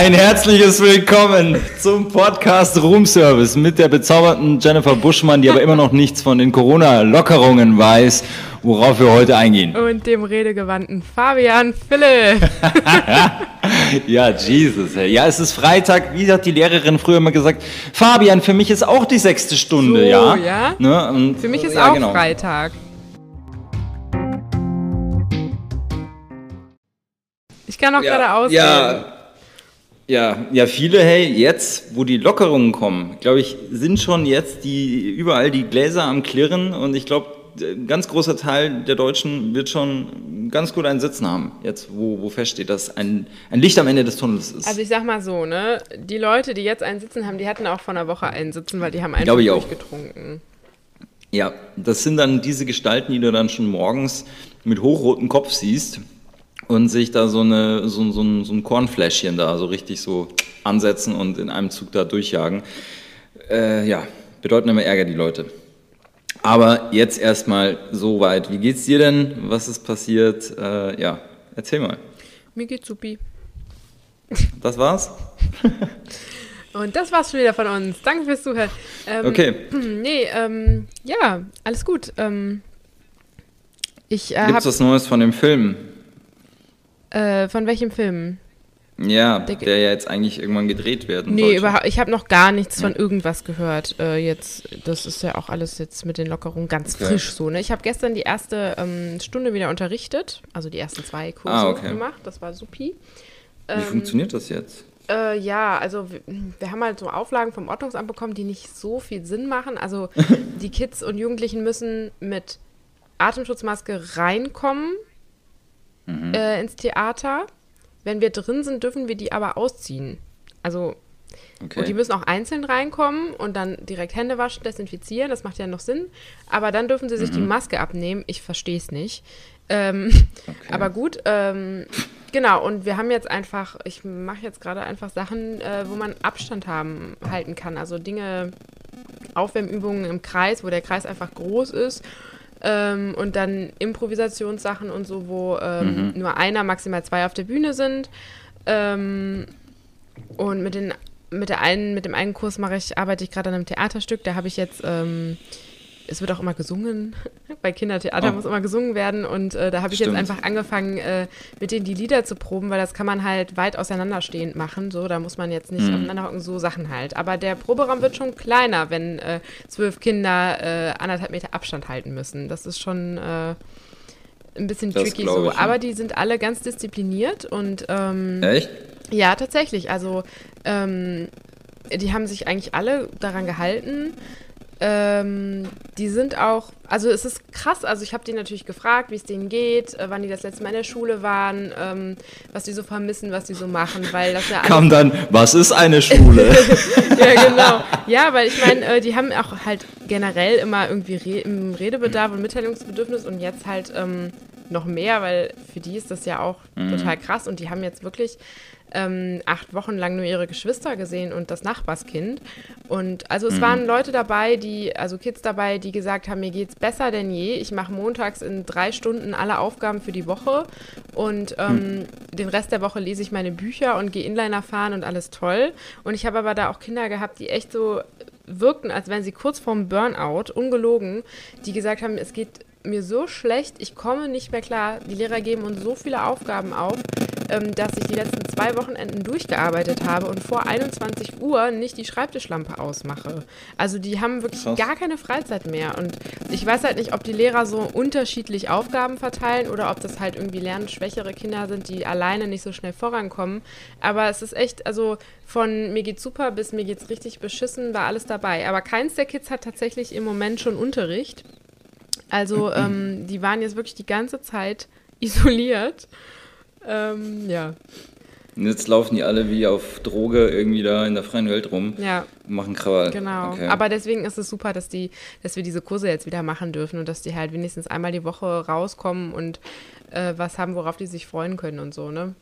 Ein herzliches Willkommen zum Podcast Room Service mit der bezauberten Jennifer Buschmann, die aber immer noch nichts von den Corona-Lockerungen weiß, worauf wir heute eingehen. Und dem redegewandten Fabian Fille. ja, Jesus. Ey. Ja, es ist Freitag. Wie hat die Lehrerin früher immer gesagt? Fabian, für mich ist auch die sechste Stunde, so, ja? ja? Ne? Und, für mich ist ja, auch genau. Freitag. Ich kann auch ja, gerade ausgehen. Ja, ja, ja, viele, hey, jetzt, wo die Lockerungen kommen, glaube ich, sind schon jetzt die überall die Gläser am Klirren und ich glaube, ein ganz großer Teil der Deutschen wird schon ganz gut einen Sitzen haben, jetzt wo, wo feststeht, dass ein, ein Licht am Ende des Tunnels ist. Also ich sag mal so, ne, die Leute, die jetzt einen Sitzen haben, die hatten auch vor einer Woche einen Sitzen, weil die haben einfach durchgetrunken. Ja, das sind dann diese Gestalten, die du dann schon morgens mit hochrotem Kopf siehst und sich da so, eine, so, so, ein, so ein Kornfläschchen da so richtig so ansetzen und in einem Zug da durchjagen. Äh, ja, bedeuten immer Ärger die Leute. Aber jetzt erstmal so weit. Wie geht's dir denn? Was ist passiert? Äh, ja, erzähl mal. Mir geht's supi. Das war's? Und das war's schon wieder von uns. Danke fürs Zuhören. Ähm, okay. Nee, ähm, ja, alles gut. Ähm, ich äh, Gibt's was Neues von dem Film? Äh, von welchem Film? Ja, der, der, ja jetzt eigentlich irgendwann gedreht werden Nee, überhaupt, ich habe noch gar nichts von irgendwas gehört. Äh, jetzt, das ist ja auch alles jetzt mit den Lockerungen ganz Okay. frisch so. Ne? Ich habe gestern die erste ähm, Stunde wieder unterrichtet, also die ersten zwei Kurse Ah, okay. gemacht. Das war supi. Wie funktioniert das jetzt? Äh, ja, also wir, wir haben halt so Auflagen vom Ordnungsamt bekommen, die nicht so viel Sinn machen. Also die Kids und Jugendlichen müssen mit Atemschutzmaske reinkommen äh, ins Theater. Wenn wir drin sind, dürfen wir die aber ausziehen. Also Okay. und die müssen auch einzeln reinkommen und dann direkt Hände waschen, desinfizieren. Das macht ja noch Sinn. Aber dann dürfen sie sich die Maske abnehmen. Ich verstehe es nicht. Ähm, Aber gut, ähm, genau. Und wir haben jetzt einfach, ich mache jetzt gerade einfach Sachen, äh, wo man Abstand haben, halten kann. Also Dinge, Aufwärmübungen im Kreis, wo der Kreis einfach groß ist. Ähm, und dann Improvisationssachen und so, wo ähm, nur einer, maximal zwei auf der Bühne sind. Ähm, und mit den mit der einen, mit dem einen Kurs mache ich, arbeite ich gerade an einem Theaterstück. Da habe ich jetzt, ähm, es wird auch immer gesungen. Bei Kindertheater Oh. muss immer gesungen werden. Und äh, da habe ich Stimmt. jetzt einfach angefangen, äh, mit denen die Lieder zu proben, weil das kann man halt weit auseinanderstehend machen. So, da muss man jetzt nicht aufeinander hocken, so Sachen halt. Aber der Proberaum wird schon kleiner, wenn äh, zwölf Kinder äh, anderthalb Meter Abstand halten müssen. Das ist schon äh, ein bisschen Das tricky so. ich, ja. Aber die sind alle ganz diszipliniert und ähm, Echt? ja, tatsächlich. Also, ähm, die haben sich eigentlich alle daran gehalten. Ähm, die sind auch, also es ist krass, also ich habe die natürlich gefragt, wie es denen geht, äh, wann die das letzte Mal in der Schule waren, ähm, was die so vermissen, was die so machen, weil das ja Kam dann, was ist eine Schule? ja, genau. Ja, weil ich meine, äh, die haben auch halt generell immer irgendwie Re im Redebedarf und Mitteilungsbedürfnis und jetzt halt ähm, noch mehr, weil für die ist das ja auch total krass und die haben jetzt wirklich ähm, acht Wochen lang nur ihre Geschwister gesehen und das Nachbarskind. Und also es waren Leute dabei, die, also Kids dabei, die gesagt haben, mir geht's besser denn je. Ich mache montags in drei Stunden alle Aufgaben für die Woche und ähm, den Rest der Woche lese ich meine Bücher und gehe Inliner fahren und alles toll. Und ich habe aber da auch Kinder gehabt, die echt so wirkten, als wären sie kurz vorm Burnout, ungelogen, die gesagt haben, es geht mir so schlecht, ich komme nicht mehr klar. Die Lehrer geben uns so viele Aufgaben auf, ähm, dass ich die letzten zwei Wochenenden durchgearbeitet habe und vor 21 Uhr nicht die Schreibtischlampe ausmache. Also die haben wirklich Krass. gar keine Freizeit mehr. Und ich weiß halt nicht, ob die Lehrer so unterschiedlich Aufgaben verteilen oder ob das halt irgendwie lernschwächere Kinder sind, die alleine nicht so schnell vorankommen. Aber es ist echt, also von mir geht's super bis mir geht's richtig beschissen, war alles dabei. Aber keins der Kids hat tatsächlich im Moment schon Unterricht. Also ähm, die waren jetzt wirklich die ganze Zeit isoliert. Ähm, ja, Und jetzt laufen die alle wie auf Droge irgendwie da in der freien Welt rum ja, und machen Krawall. genau. Okay. Aber deswegen ist es super, dass die, dass wir diese Kurse jetzt wieder machen dürfen und dass die halt wenigstens einmal die Woche rauskommen und äh, was haben, worauf die sich freuen können und so, ne?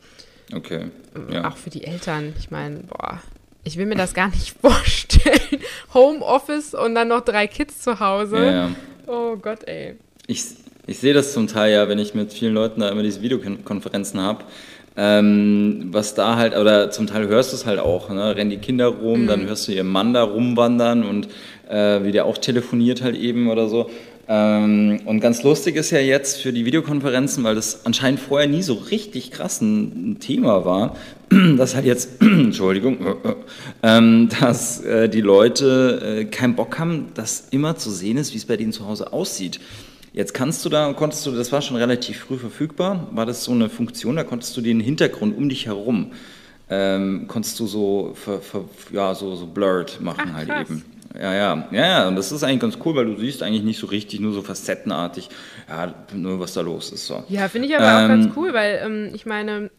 okay. Ja. Auch für die Eltern. Ich meine, boah, ich will mir das gar nicht vorstellen. Homeoffice und dann noch drei Kids zu Hause. ja, ja. Oh Gott, ey. Ich, ich sehe das zum Teil ja, wenn ich mit vielen Leuten da immer diese Videokonferenzen habe. Ähm, was da halt, oder zum Teil hörst du es halt auch, ne? rennen die Kinder rum, mhm. dann hörst du ihren Mann da rumwandern und äh, wie der auch telefoniert halt eben oder so. Ähm, und ganz lustig ist ja jetzt für die Videokonferenzen, weil das anscheinend vorher nie so richtig krass ein, Thema war, dass halt jetzt, Entschuldigung, ähm, dass äh, die Leute äh, keinen Bock haben, dass immer zu sehen ist, wie es bei denen zu Hause aussieht. Jetzt kannst du da, konntest du, das war schon relativ früh verfügbar, war das so eine Funktion, da konntest du den Hintergrund um dich herum, ähm, konntest du so, ver, ver, ja, so, so blurred machen Ach, halt eben. Ja, ja, ja, ja, und das ist eigentlich ganz cool, weil du siehst eigentlich nicht so richtig, nur so facettenartig, ja, nur was da los ist. So. Ja, finde ich aber ähm, auch ganz cool, weil ähm, ich meine.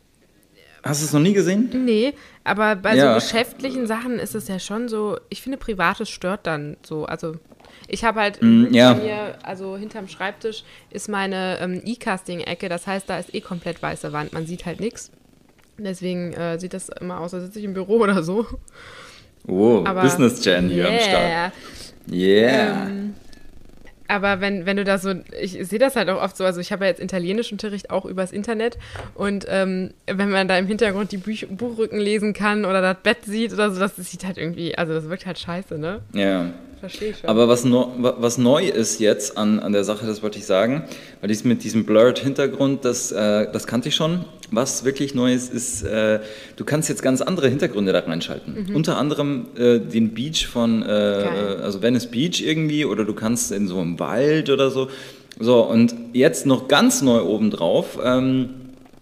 Hast du es noch nie gesehen? Nee, aber bei ja. so geschäftlichen Sachen ist es ja schon so, ich finde, Privates stört dann so, also ich habe halt mm, ja. mir, also hinterm Schreibtisch ist meine ähm, E-Casting-Ecke, das heißt, da ist eh komplett weiße Wand, man sieht halt nichts. Deswegen äh, sieht das immer aus, als sitze ich im Büro oder so. Oh, aber, Business Gen hier yeah. am Start. Yeah. Ähm, aber wenn, wenn du da so, ich sehe das halt auch oft so, also ich habe ja jetzt italienischen Unterricht auch übers Internet und ähm, wenn man da im Hintergrund die Buch Buchrücken lesen kann oder das Bett sieht oder so, das sieht halt irgendwie, also das wirkt halt scheiße, ne? Ja. Verstehe ich schon. Aber was, no, was neu ist jetzt an, an der Sache, das wollte ich sagen, weil dies mit diesem Blurred-Hintergrund, das, äh, das kannte ich schon. Was wirklich neu ist, ist, äh, du kannst jetzt ganz andere Hintergründe da reinschalten. Mhm. Unter anderem äh, den Beach von, äh, also Venice Beach irgendwie, oder du kannst in so einem Wald oder so. So, und jetzt noch ganz neu obendrauf. Ähm,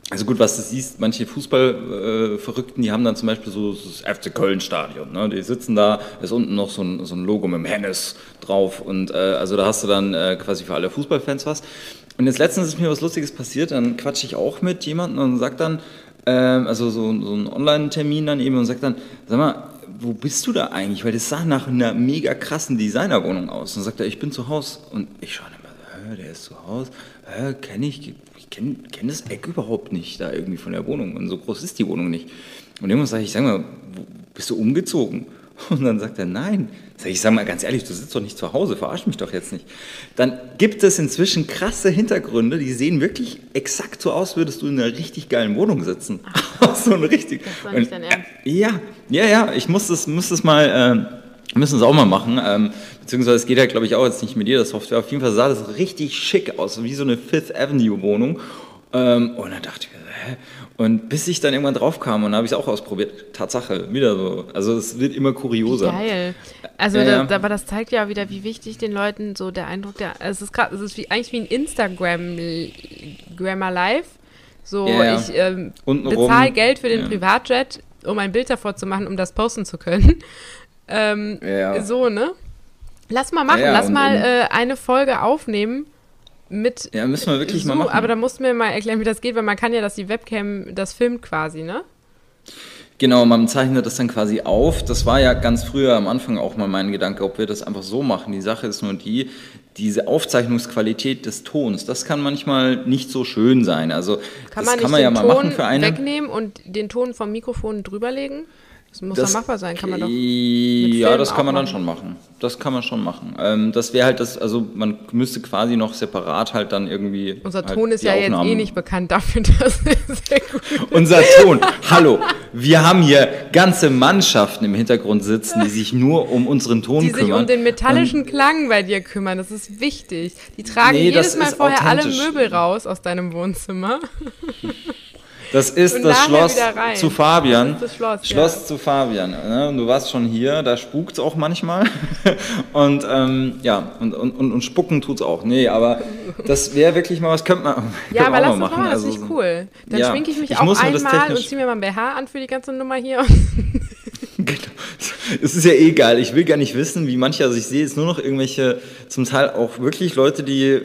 also gut, was du siehst, manche Fußballverrückten, die haben dann zum Beispiel so das FC Köln-Stadion. Ne? Die sitzen da, ist unten noch so ein, so ein Logo mit dem Hennes drauf. Und äh, also da hast du dann äh, quasi für alle Fußballfans was. Und jetzt letztens ist mir was Lustiges passiert, dann quatsche ich auch mit jemandem und sagt dann, ähm, also so, so ein Online-Termin dann eben und sagt dann, sag mal, wo bist du da eigentlich? Weil das sah nach einer mega krassen Designerwohnung aus. Und dann sagt er, ich bin zu Hause. Und ich schaue immer, der ist zu Hause, kenne ich, ich kenne kenn das Eck überhaupt nicht da irgendwie von der Wohnung und so groß ist die Wohnung nicht. Und irgendwann sage ich, sag mal, bist du umgezogen? Und dann sagt er, nein. Sag ich, sag mal ganz ehrlich, du sitzt doch nicht zu Hause, verarsch mich doch jetzt nicht. Dann gibt es inzwischen krasse Hintergründe, die sehen wirklich exakt so aus, würdest du in einer richtig geilen Wohnung sitzen. Ach, so eine richtig. Das war nicht dein Ernst. Ja, ja, ja, ich muss das, muss das mal, äh, müssen es auch mal machen. Ähm, beziehungsweise es geht ja, glaube ich, auch jetzt nicht mit jeder Software. Auf jeden Fall sah das richtig schick aus, wie so eine Fifth Avenue Wohnung. Ähm, und dann dachte ich hä? Und bis ich dann irgendwann drauf kam und habe ich es auch ausprobiert, Tatsache, wieder so. Also es wird immer kurioser. Geil. Also, ja, da, aber das zeigt ja wieder, wie wichtig den Leuten so der Eindruck, der, es ist gerade, es ist wie, eigentlich wie ein Instagram Grammar Live. So, ja, ich ähm, bezahle Geld für den ja. Privatjet, um ein Bild davor zu machen, um das posten zu können. Ähm, so, ne? Lass mal machen, lass und, mal äh, eine Folge aufnehmen mit. Ja, müssen wir wirklich so, mal machen. Aber da musst du mir mal erklären, wie das geht, weil man kann ja, dass die Webcam das filmt quasi, ne? Genau, man zeichnet das dann quasi auf. Das war ja ganz früher am Anfang auch mal mein Gedanke, ob wir das einfach so machen. Die Sache ist nur die, diese Aufzeichnungsqualität des Tons, das kann manchmal nicht so schön sein. Also kann das man kann man ja mal Ton machen für eine. wegnehmen und den Ton vom Mikrofon drüberlegen? Das muss das, dann machbar sein, kann man doch. Ja, das kann man dann schon machen. Das kann man schon machen. Ähm, das wäre halt das, also man müsste quasi noch separat halt dann irgendwie. Unser halt Ton ist ja Aufnahmen. jetzt eh nicht bekannt dafür, dass es sehr gut Unser Ton, hallo, wir haben hier ganze Mannschaften im Hintergrund sitzen, die sich nur um unseren Ton die kümmern. Die sich um den metallischen Und Klang bei dir kümmern, das ist wichtig. Die tragen nee, jedes Mal vorher alle Möbel raus aus deinem Wohnzimmer. Das ist das Schloss zu Fabian. Das, das Schloss, Schloss ja. zu Fabian. Ne? Du warst schon hier, da spukt es auch manchmal. und ähm, ja, und, und, und, spucken tut es auch. Nee, aber das wäre wirklich mal was, könnte man. Ja, aber lass uns machen. Mal, das also, ist cool. Dann ja, schminke ich mich ich auch einmal und ziehe mir mal ein BH an für die ganze Nummer hier. genau. Es ist ja eh geil. Ich will gar nicht wissen, wie manche, also ich sehe jetzt nur noch irgendwelche, zum Teil auch wirklich Leute, die,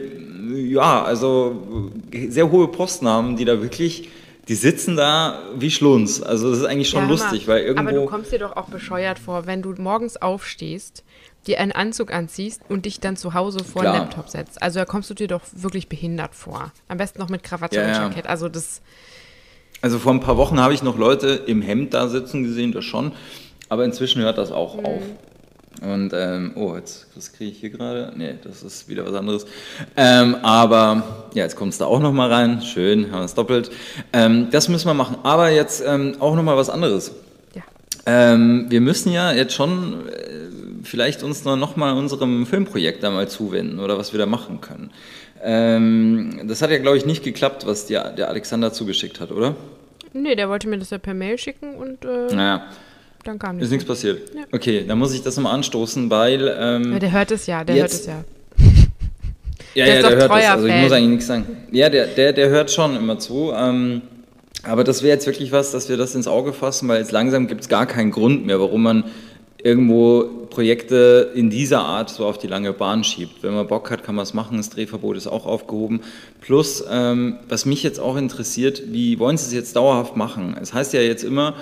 ja, also sehr hohe Posten haben, die da wirklich die sitzen da wie Schlunz. Also das ist eigentlich schon ja, lustig, weil irgendwo... Aber du kommst dir doch auch bescheuert vor, wenn du morgens aufstehst, dir einen Anzug anziehst und dich dann zu Hause vor den Laptop setzt. Also da kommst du dir doch wirklich behindert vor. Am besten noch mit Krawatte ja, und Jackett. Also das... Also vor ein paar Wochen habe ich noch Leute im Hemd da sitzen gesehen, das schon. Aber inzwischen hört das auch mhm. auf. Und, ähm, oh, jetzt, was kriege ich hier gerade? Nee, das ist wieder was anderes. Ähm, aber, ja, jetzt kommt es da auch nochmal rein. Schön, haben wir es doppelt. Ähm, das müssen wir machen. Aber jetzt ähm, auch nochmal was anderes. Ja. Ähm, wir müssen ja jetzt schon äh, vielleicht uns noch mal unserem Filmprojekt da mal zuwenden oder was wir da machen können. Ähm, das hat ja, glaube ich, nicht geklappt, was dir der Alexander zugeschickt hat, oder? Nee, der wollte mir das ja per Mail schicken und äh, Naja, dann kam ist nichts. nichts passiert. Ja. Okay, dann muss ich das nochmal anstoßen, weil. Ähm, Ja, der hört es ja, der Jetzt- hört es ja. Ja, Der ja, der hört treuer Also ich Fan. muss eigentlich nichts sagen. Ja, der, der, der hört schon immer zu. Ähm, aber das wäre jetzt wirklich was, dass wir das ins Auge fassen, weil jetzt langsam gibt es gar keinen Grund mehr, warum man irgendwo Projekte in dieser Art so auf die lange Bahn schiebt. Wenn man Bock hat, kann man es machen. Das Drehverbot ist auch aufgehoben. Plus, ähm, was mich jetzt auch interessiert, wie wollen Sie es jetzt dauerhaft machen? Es heißt ja jetzt immer,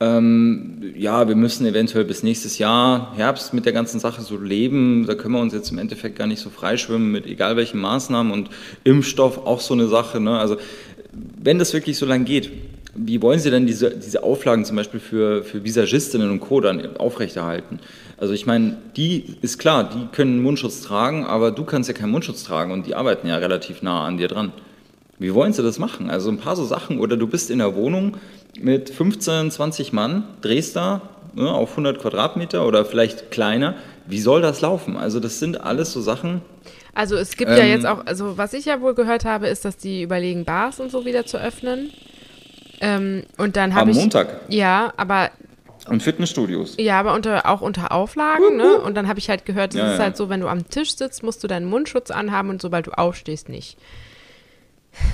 ähm, ja, wir müssen eventuell bis nächstes Jahr Herbst mit der ganzen Sache so leben. Da können wir uns jetzt im Endeffekt gar nicht so freischwimmen mit egal welchen Maßnahmen und Impfstoff auch so eine Sache. Ne? Also wenn das wirklich so lang geht, wie wollen Sie denn diese, diese Auflagen zum Beispiel für, für Visagistinnen und Co. dann aufrechterhalten? Also ich meine, die ist klar, die können Mundschutz tragen, aber du kannst ja keinen Mundschutz tragen und die arbeiten ja relativ nah an dir dran. Wie wollen sie das machen? Also ein paar so Sachen. Oder du bist in der Wohnung mit 15, 20 Mann, drehst da ne, auf 100 Quadratmeter oder vielleicht kleiner. Wie soll das laufen? Also das sind alles so Sachen. Also es gibt ja Ähm, jetzt auch, also was ich ja wohl gehört habe, ist, dass die überlegen, Bars und so wieder zu öffnen. Ähm, und dann habe Am ich. Montag. Ja, aber Und Fitnessstudios. ja, aber unter, auch unter Auflagen, ne? Und dann habe ich halt gehört, es Ja, ist ja. halt so, wenn du am Tisch sitzt, musst du deinen Mundschutz anhaben und sobald du aufstehst, nicht.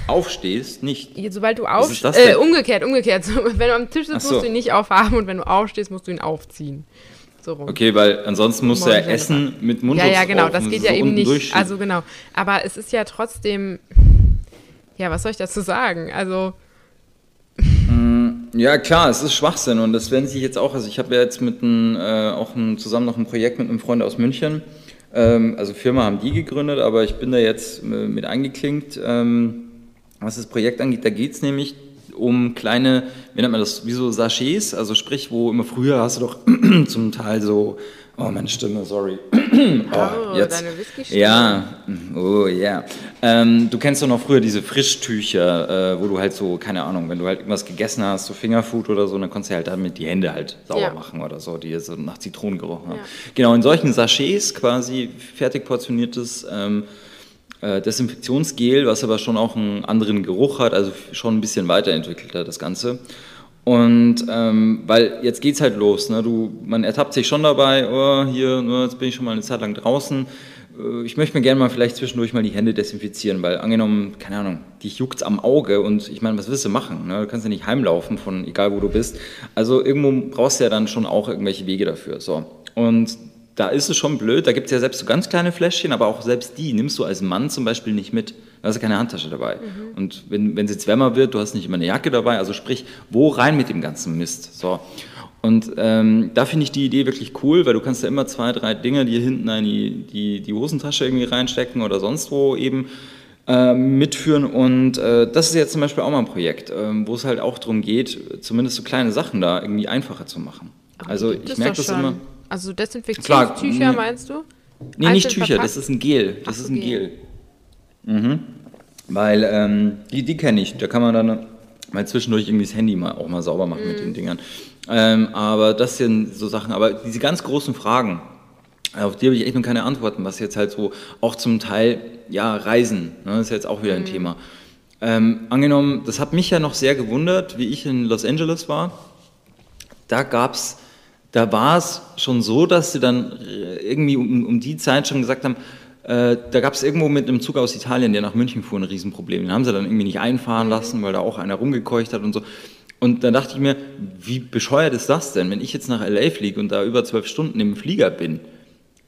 Aufstehst, nicht. Sobald du aufstehst, äh, umgekehrt, umgekehrt. Wenn du am Tisch sitzt, so. musst du ihn nicht aufhaben und wenn du aufstehst, musst du ihn aufziehen. So rum. Okay, weil ansonsten musst du ja essen mit Ja, Mundschutz ja, genau, das geht so ja eben nicht. Also genau. Aber es ist ja trotzdem. Ja, was soll ich dazu sagen? Also, Ja, klar, es ist Schwachsinn und das werden sich jetzt auch, also ich habe ja jetzt mit einem, äh, auch ein, zusammen noch ein Projekt mit einem Freund aus München, ähm, also Firma haben die gegründet, aber ich bin da jetzt äh, mit eingeklinkt, ähm, was das Projekt angeht, da geht es nämlich um kleine, wie nennt man das, wie so Sachets, also sprich, wo immer früher hast du doch zum Teil so, oh meine Stimme, sorry, oh, jetzt. deine Whisky-Stimme. Ja, oh ja. Ähm, du kennst doch noch früher diese Frischtücher, äh, wo du halt so, keine Ahnung, wenn du halt irgendwas gegessen hast, so Fingerfood oder so, dann konntest du halt damit die Hände halt sauber Ja. machen oder so, die so nach Zitronen gerochen haben. Ja. Genau, in solchen Sachets quasi fertig portioniertes ähm, äh, Desinfektionsgel, was aber schon auch einen anderen Geruch hat, also schon ein bisschen weiterentwickelter das Ganze. Und ähm, weil jetzt geht's halt los, ne? du, man ertappt sich schon dabei, oh, hier, ne, jetzt bin ich schon mal eine Zeit lang draußen. Äh, Ich möchte mir gerne mal vielleicht zwischendurch mal die Hände desinfizieren, weil angenommen, keine Ahnung, dich juckt's am Auge und ich meine, was willst du machen? Ne? Du kannst ja nicht heimlaufen von egal wo du bist. Also irgendwo brauchst du ja dann schon auch irgendwelche Wege dafür. So. Und da ist es schon blöd, da gibt es ja selbst so ganz kleine Fläschchen, aber auch selbst die nimmst du als Mann zum Beispiel nicht mit. Da hast du keine Handtasche dabei. Und wenn es jetzt wärmer wird, du hast nicht immer eine Jacke dabei, also sprich, wo rein mit dem ganzen Mist? So. Und ähm, da finde ich die Idee wirklich cool, weil du kannst ja immer zwei, drei Dinge dir hinten in die, die, die Hosentasche irgendwie reinstecken oder sonst wo eben äh, mitführen. Und äh, das ist jetzt zum Beispiel auch mal ein Projekt, ähm, wo es halt auch darum geht, zumindest so kleine Sachen da irgendwie einfacher zu machen. also Gibt ich merke das immer. Also Desinfektionstücher, meinst du? Nee, nicht Tücher, verpackt? das ist ein Gel. Das Ach ist ein Gel. Gel. Mhm. Weil ähm, die, die kenne ich. Da kann man dann mal zwischendurch irgendwie das Handy mal auch mal sauber machen mit Mhm. den Dingern. Ähm, aber das sind so Sachen. Aber diese ganz großen Fragen, auf die habe ich echt noch keine Antworten, was jetzt halt so auch zum Teil, ja, Reisen, ne, ist jetzt auch wieder ein Thema. Ähm, angenommen, das hat mich ja noch sehr gewundert, wie ich in Los Angeles war. Da gab's, da war es schon so, dass sie dann äh, irgendwie um, um die Zeit schon gesagt haben, äh, da gab es irgendwo mit einem Zug aus Italien, der nach München fuhr, ein Riesenproblem. Den haben sie dann irgendwie nicht einfahren lassen, weil da auch einer rumgekeucht hat und so. Und dann dachte ich mir, wie bescheuert ist das denn, wenn ich jetzt nach LA fliege und da über zwölf Stunden im Flieger bin?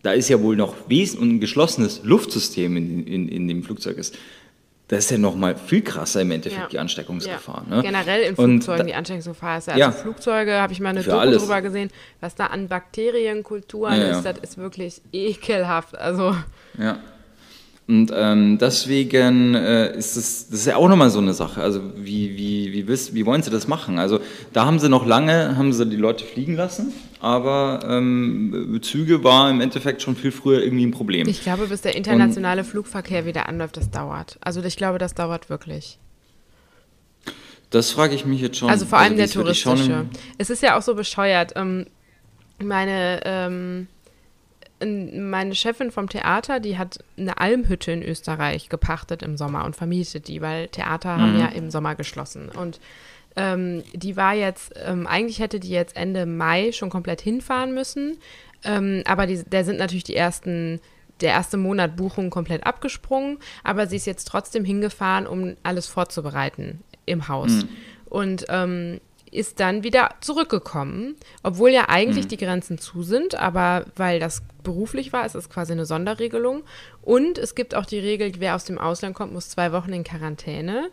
Da ist ja wohl noch wes ein geschlossenes Luftsystem in, in, in dem Flugzeug ist. Das ist ja noch mal viel krasser im Endeffekt Ja. die Ansteckungsgefahr. Ja. Ne? Generell in Und Flugzeugen da- die Ansteckungsgefahr ist ja. Ja. Also Flugzeuge habe ich mal eine Für Doku alles. drüber gesehen, was da an Bakterienkulturen Ja, ja. ist, das ist wirklich ekelhaft. Also Ja. Und ähm, deswegen äh, ist das, das ist ja auch nochmal so eine Sache. Also wie, wie, wie, wiss, wie wollen sie das machen? Also da haben sie noch lange, haben sie die Leute fliegen lassen, aber ähm, Züge war im Endeffekt schon viel früher irgendwie ein Problem. Ich glaube, bis der internationale Und, Flugverkehr wieder anläuft, das dauert. Also ich glaube, das dauert wirklich. Das frage ich mich jetzt schon. Also vor allem also, der touristische. Es ist ja auch so bescheuert. Ähm, meine ähm, meine Chefin vom Theater, die hat eine Almhütte in Österreich gepachtet im Sommer und vermietet die, weil Theater mhm. haben ja im Sommer geschlossen. Und ähm, die war jetzt, ähm, eigentlich hätte die jetzt Ende Mai schon komplett hinfahren müssen, ähm, aber die, der sind natürlich die ersten, der erste Monat Buchungen komplett abgesprungen, aber sie ist jetzt trotzdem hingefahren, um alles vorzubereiten im Haus. Mhm. Und ähm, ist dann wieder zurückgekommen, obwohl ja eigentlich mhm. die Grenzen zu sind, aber weil das beruflich war, ist es quasi eine Sonderregelung. Und es gibt auch die Regel, wer aus dem Ausland kommt, muss zwei Wochen in Quarantäne,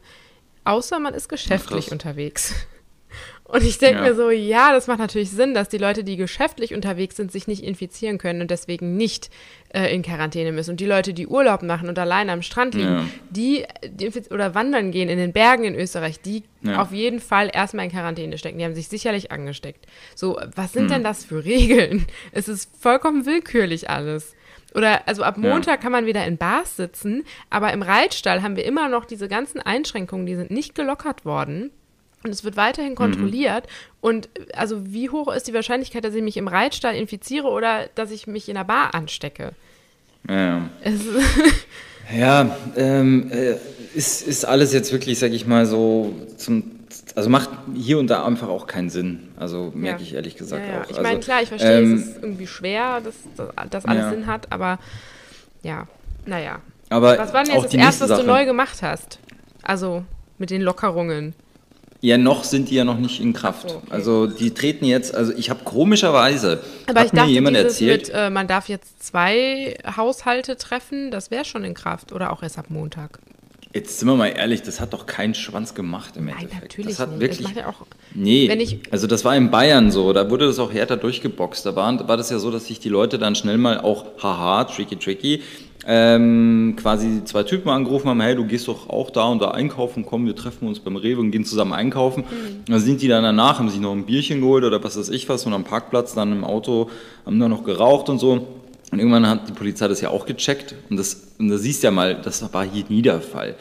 außer man ist geschäftlich Ach, unterwegs. Und ich denke ja. mir so, ja, das macht natürlich Sinn, dass die Leute, die geschäftlich unterwegs sind, sich nicht infizieren können und deswegen nicht äh, in Quarantäne müssen. Und die Leute, die Urlaub machen und alleine am Strand liegen, ja. die, die oder wandern gehen in den Bergen in Österreich, die ja. auf jeden Fall erstmal in Quarantäne stecken. Die haben sich sicherlich angesteckt. So, was sind hm. denn das für Regeln? Es ist vollkommen willkürlich alles. Oder also ab Montag ja. kann man wieder in Bars sitzen, aber im Reitstall haben wir immer noch diese ganzen Einschränkungen, die sind nicht gelockert worden. Und es wird weiterhin kontrolliert. Mhm. Und also wie hoch ist die Wahrscheinlichkeit, dass ich mich im Reitstall infiziere oder dass ich mich in der Bar anstecke? Ja, ja ähm, äh, ist, ist alles jetzt wirklich, sag ich mal, so zum also macht hier und da einfach auch keinen Sinn. Also merke ja. ich ehrlich gesagt ja, ja. auch. Ich meine, also, klar, ich verstehe, ähm, es ist irgendwie schwer, dass das alles Sinn hat, aber ja, naja. Aber Was war denn jetzt das Erste, was du neu gemacht hast? Also mit den Lockerungen. Ja, noch sind die ja noch nicht in Kraft. So, okay. Also die treten jetzt, also ich habe komischerweise, Aber hat ich dachte, mir jemand erzählt, mit, äh, man darf jetzt zwei Haushalte treffen, das wäre schon in Kraft oder auch erst ab Montag. Jetzt sind wir mal ehrlich, das hat doch keinen Schwanz gemacht im Nein, Endeffekt. natürlich das hat nicht. wirklich. Das ja auch, nee, also das war in Bayern so, da wurde das auch härter durchgeboxt. Da war, war das ja so, dass sich die Leute dann schnell mal auch, haha, tricky, tricky, ähm, quasi zwei Typen angerufen haben, hey, du gehst doch auch da und da einkaufen, komm, wir treffen uns beim Rewe und gehen zusammen einkaufen. Mhm. Da sind die dann danach, haben sich noch ein Bierchen geholt oder was weiß ich was und am Parkplatz dann im Auto haben da noch geraucht und so. Und irgendwann hat die Polizei das ja auch gecheckt und das, und da siehst du ja mal, das war hier nie der Fall.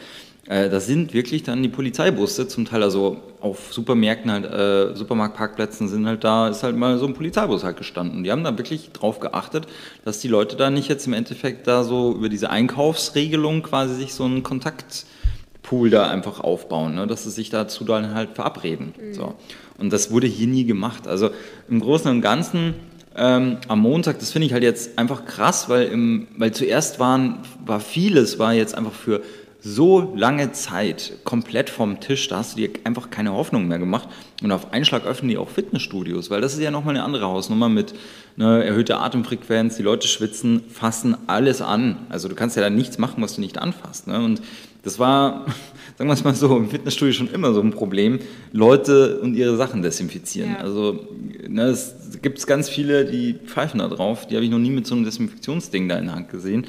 Äh, das sind wirklich dann die Polizeibusse, zum Teil also auf Supermärkten halt, äh, Supermarktparkplätzen sind halt da, ist halt mal so ein Polizeibus halt gestanden. Die haben da wirklich drauf geachtet, dass die Leute da nicht jetzt im Endeffekt da so über diese Einkaufsregelung quasi sich so einen Kontaktpool da einfach aufbauen, ne? dass sie sich dazu dann halt verabreden. Mhm. So. Und das wurde hier nie gemacht. Also im Großen und Ganzen ähm, am Montag, das finde ich halt jetzt einfach krass, weil, im, weil zuerst waren, war vieles, war jetzt einfach für so lange Zeit komplett vom Tisch, da hast du dir einfach keine Hoffnung mehr gemacht. Und auf einen Schlag öffnen die auch Fitnessstudios, weil das ist ja nochmal eine andere Hausnummer mit ne, erhöhter Atemfrequenz, die Leute schwitzen, fassen alles an. Also du kannst ja da nichts machen, was du nicht anfasst. Ne? Und das war, sagen wir es mal so, im Fitnessstudio schon immer so ein Problem, Leute und ihre Sachen desinfizieren. Ja. Also ne, es gibt ganz viele, die pfeifen da drauf, die habe ich noch nie mit so einem Desinfektionsding da in der Hand gesehen.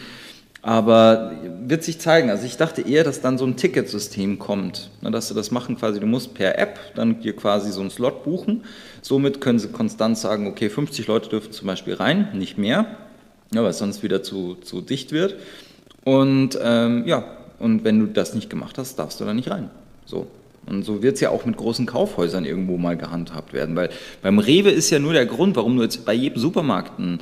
Aber wird sich zeigen. Also ich dachte eher, dass dann so ein Ticketsystem kommt, ne, dass du das machen quasi, du musst per App dann dir quasi so einen Slot buchen. Somit können sie konstant sagen, okay, 50 Leute dürfen zum Beispiel rein, nicht mehr, ja, weil es sonst wieder zu, zu dicht wird. Und ähm, ja, und wenn du das nicht gemacht hast, darfst du da nicht rein. So. Und so wird es ja auch mit großen Kaufhäusern irgendwo mal gehandhabt werden. Weil beim Rewe ist ja nur der Grund, warum du jetzt bei jedem Supermarkt einen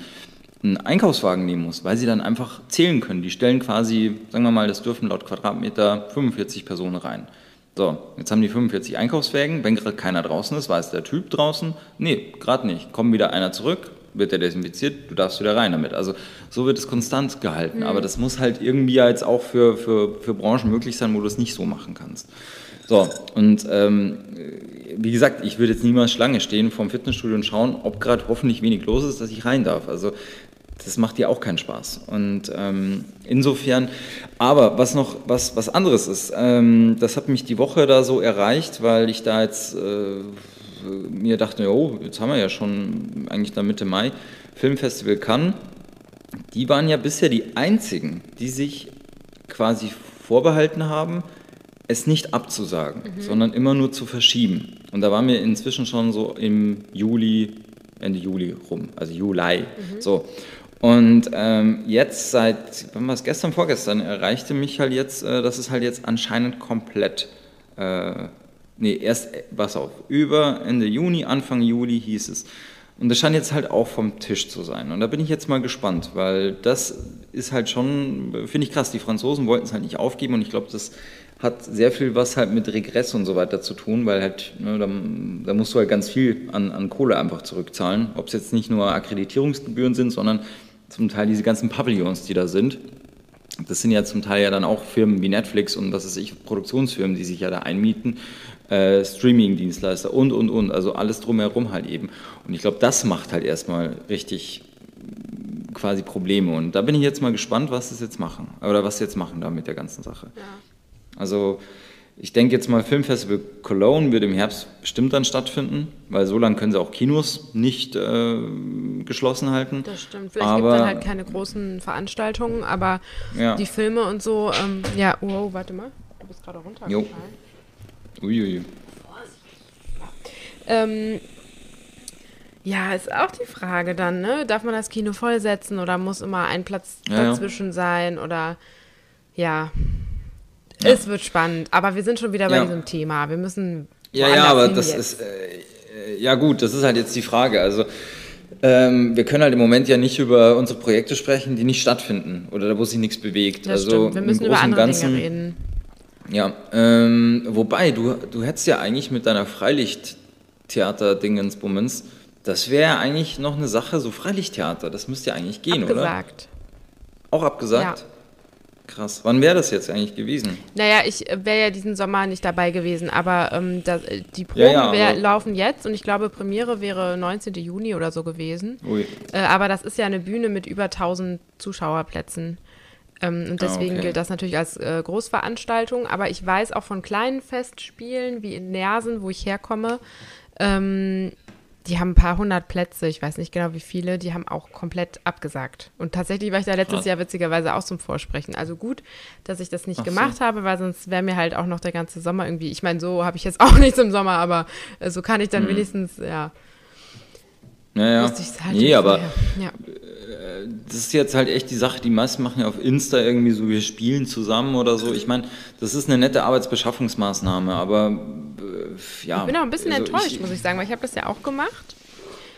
einen Einkaufswagen nehmen muss, weil sie dann einfach zählen können. Die stellen quasi, sagen wir mal, das dürfen laut Quadratmeter 45 Personen rein. So, jetzt haben die 45 Einkaufswagen, wenn gerade keiner draußen ist, weiß der Typ draußen, nee, gerade nicht. Kommt wieder einer zurück, wird der desinfiziert, du darfst wieder rein damit. Also so wird es konstant gehalten. Mhm. Aber das muss halt irgendwie jetzt auch für, für, für Branchen möglich sein, wo du es nicht so machen kannst. So, und ähm, wie gesagt, ich würde jetzt niemals Schlange stehen vom Fitnessstudio und schauen, ob gerade hoffentlich wenig los ist, dass ich rein darf. Also das macht dir auch keinen Spaß. Und ähm, insofern, aber was noch was, was anderes ist, ähm, das hat mich die Woche da so erreicht, weil ich da jetzt äh, mir dachte, oh, jetzt haben wir ja schon eigentlich da Mitte Mai Filmfestival Cannes. Die waren ja bisher die einzigen, die sich quasi vorbehalten haben, es nicht abzusagen, mhm. sondern immer nur zu verschieben. Und da waren wir inzwischen schon so im Juli, Ende Juli rum, also Juli. Mhm. So. Und ähm, jetzt seit, wann war es gestern, vorgestern, erreichte mich halt jetzt, äh, dass es halt jetzt anscheinend komplett, äh, nee, erst, äh, was auf, über Ende Juni, Anfang Juli hieß es. Und das scheint jetzt halt auch vom Tisch zu sein. Und da bin ich jetzt mal gespannt, weil das ist halt schon, finde ich krass, die Franzosen wollten es halt nicht aufgeben und ich glaube, das hat sehr viel was halt mit Regress und so weiter zu tun, weil halt, ne, da, da, musst du halt ganz viel an, an Kohle einfach zurückzahlen. Ob es jetzt nicht nur Akkreditierungsgebühren sind, sondern zum Teil diese ganzen Pavillons, die da sind. Das sind ja zum Teil ja dann auch Firmen wie Netflix und was weiß ich, Produktionsfirmen, die sich ja da einmieten, äh, Streaming-Dienstleister und, und, und, also alles drumherum halt eben. Und ich glaube, das macht halt erstmal richtig quasi Probleme. Und da bin ich jetzt mal gespannt, was sie jetzt machen. Oder was sie jetzt machen da mit der ganzen Sache. Ja. Also ich denke jetzt mal, Filmfestival Cologne wird im Herbst bestimmt dann stattfinden, weil so lange können sie auch Kinos nicht äh, geschlossen halten. Das stimmt. Vielleicht gibt es dann halt keine großen Veranstaltungen, aber ja. die Filme und so, ähm, ja, wow, warte mal, du bist gerade runtergefallen. Uiui. Ähm, ja, ist auch die Frage dann, ne? Darf man das Kino vollsetzen oder muss immer ein Platz ja, dazwischen ja. sein oder ja. Ja. Es wird spannend, aber wir sind schon wieder bei diesem Thema. Wir müssen. Ja, ja, aber das jetzt. ist. Äh, ja, gut, das ist halt jetzt die Frage. Also. Ähm, wir können halt im Moment ja nicht über unsere Projekte sprechen, die nicht stattfinden oder wo sich nichts bewegt. Das also stimmt. Wir müssen über andere Ganzen, Dinge reden. Ja, ähm, wobei, du, du hättest ja eigentlich mit deiner Freilichttheater-Dingensbummens, das wäre eigentlich noch eine Sache, so Freilichttheater, das müsste ja eigentlich gehen, abgesagt. oder? Abgesagt. Auch abgesagt? Ja. Krass. Wann wäre das jetzt eigentlich gewesen? Naja, ich wäre ja diesen Sommer nicht dabei gewesen, aber ähm, das, äh, die Proben ja, ja, wär, laufen jetzt und ich glaube, Premiere wäre 19. Juni oder so gewesen. Ui. Äh, aber das ist ja eine Bühne mit über 1000 Zuschauerplätzen. Ähm, und ah, deswegen ah, okay. gilt das natürlich als äh, Großveranstaltung. Aber ich weiß auch von kleinen Festspielen wie in Nersen, wo ich herkomme, ähm, die haben ein paar hundert Plätze, ich weiß nicht genau wie viele, die haben auch komplett abgesagt. Und tatsächlich war ich da letztes Krass. Jahr witzigerweise auch zum Vorsprechen. Also gut, dass ich das nicht Ach gemacht so. habe, weil sonst wäre mir halt auch noch der ganze Sommer irgendwie, ich meine, so habe ich jetzt auch nichts im Sommer, aber äh, so kann ich dann mhm. wenigstens, ja. Naja, halt nee, aber ja. Äh, das ist jetzt halt echt die Sache, die meisten machen ja auf Insta irgendwie so, wir spielen zusammen oder so. Ich meine, das ist eine nette Arbeitsbeschaffungsmaßnahme, aber äh, ja. Ich bin auch ein bisschen also enttäuscht, ich, muss ich sagen, weil ich habe das ja auch gemacht.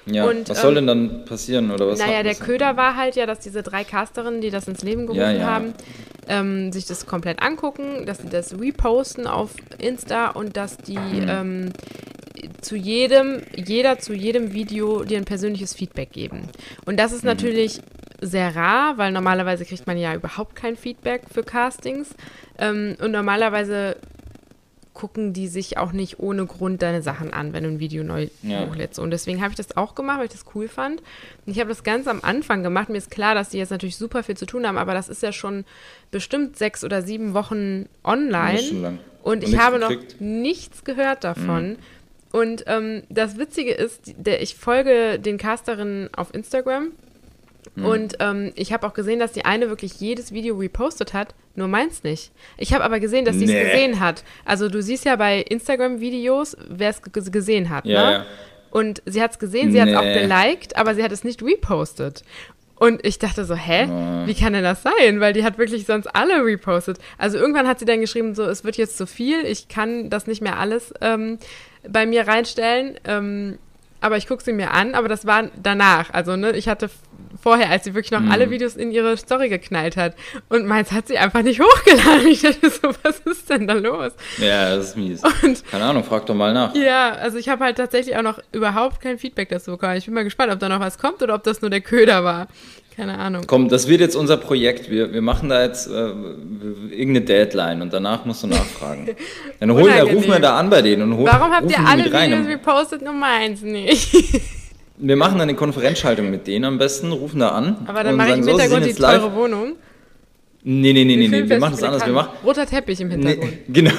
Ja, und, was soll ähm, denn dann passieren oder was? Naja, der Köder war halt ja, dass diese drei Casterinnen, die das ins Leben gerufen ja, ja. haben, ähm, sich das komplett angucken, dass sie das reposten auf Insta und dass die mhm. ähm, zu jedem, jeder zu jedem Video dir ein persönliches Feedback geben. Und das ist mhm. natürlich sehr rar, weil normalerweise kriegt man ja überhaupt kein Feedback für Castings. Ähm, und normalerweise gucken die sich auch nicht ohne Grund deine Sachen an, wenn du ein Video neu ja. hochlädst. Und deswegen habe ich das auch gemacht, weil ich das cool fand. Und ich habe das ganz am Anfang gemacht. Mir ist klar, dass die jetzt natürlich super viel zu tun haben, aber das ist ja schon bestimmt sechs oder sieben Wochen online. Und, Und ich habe gekriegt. noch nichts gehört davon. Mhm. Und ähm, das Witzige ist, der, ich folge den Casterinnen auf Instagram Mhm. Und ähm, ich habe auch gesehen, dass die eine wirklich jedes Video repostet hat, nur meins nicht. Ich habe aber gesehen, dass sie es nee. gesehen hat. Also du siehst ja bei Instagram-Videos, wer es gesehen hat. Ja, ne? ja. Und sie hat es gesehen, sie nee. hat es auch geliked, aber sie hat es nicht repostet. Und ich dachte so, hä? Oh. Wie kann denn das sein? Weil die hat wirklich sonst alle repostet. Also irgendwann hat sie dann geschrieben, so, es wird jetzt zu viel, ich kann das nicht mehr alles ähm, bei mir reinstellen. Ähm, aber ich gucke sie mir an, aber das war danach. Also, ne, ich hatte vorher, als sie wirklich noch mhm. alle Videos in ihre Story geknallt hat. Und meins hat sie einfach nicht hochgeladen. Ich dachte so, was ist denn da los? Ja, das ist mies. Und, Keine Ahnung, frag doch mal nach. Ja, also ich habe halt tatsächlich auch noch überhaupt kein Feedback dazu bekommen. Ich bin mal gespannt, ob da noch was kommt oder ob das nur der Köder war. Keine Ahnung. Komm, das wird jetzt unser Projekt. Wir, wir machen da jetzt äh, irgendeine Deadline und danach musst du nachfragen. Dann holen, wir, rufen wir da an bei denen und holen Warum habt ihr alle Videos repostet, nur meins nicht? wir machen dann eine Konferenzschaltung mit denen am besten, rufen da an. Aber dann mache ich im Hintergrund die teure live. Wohnung. Nee, nee, nee, nee, nee. wir machen das anders. Wir machen, Roter Teppich im Hintergrund. Nee, genau.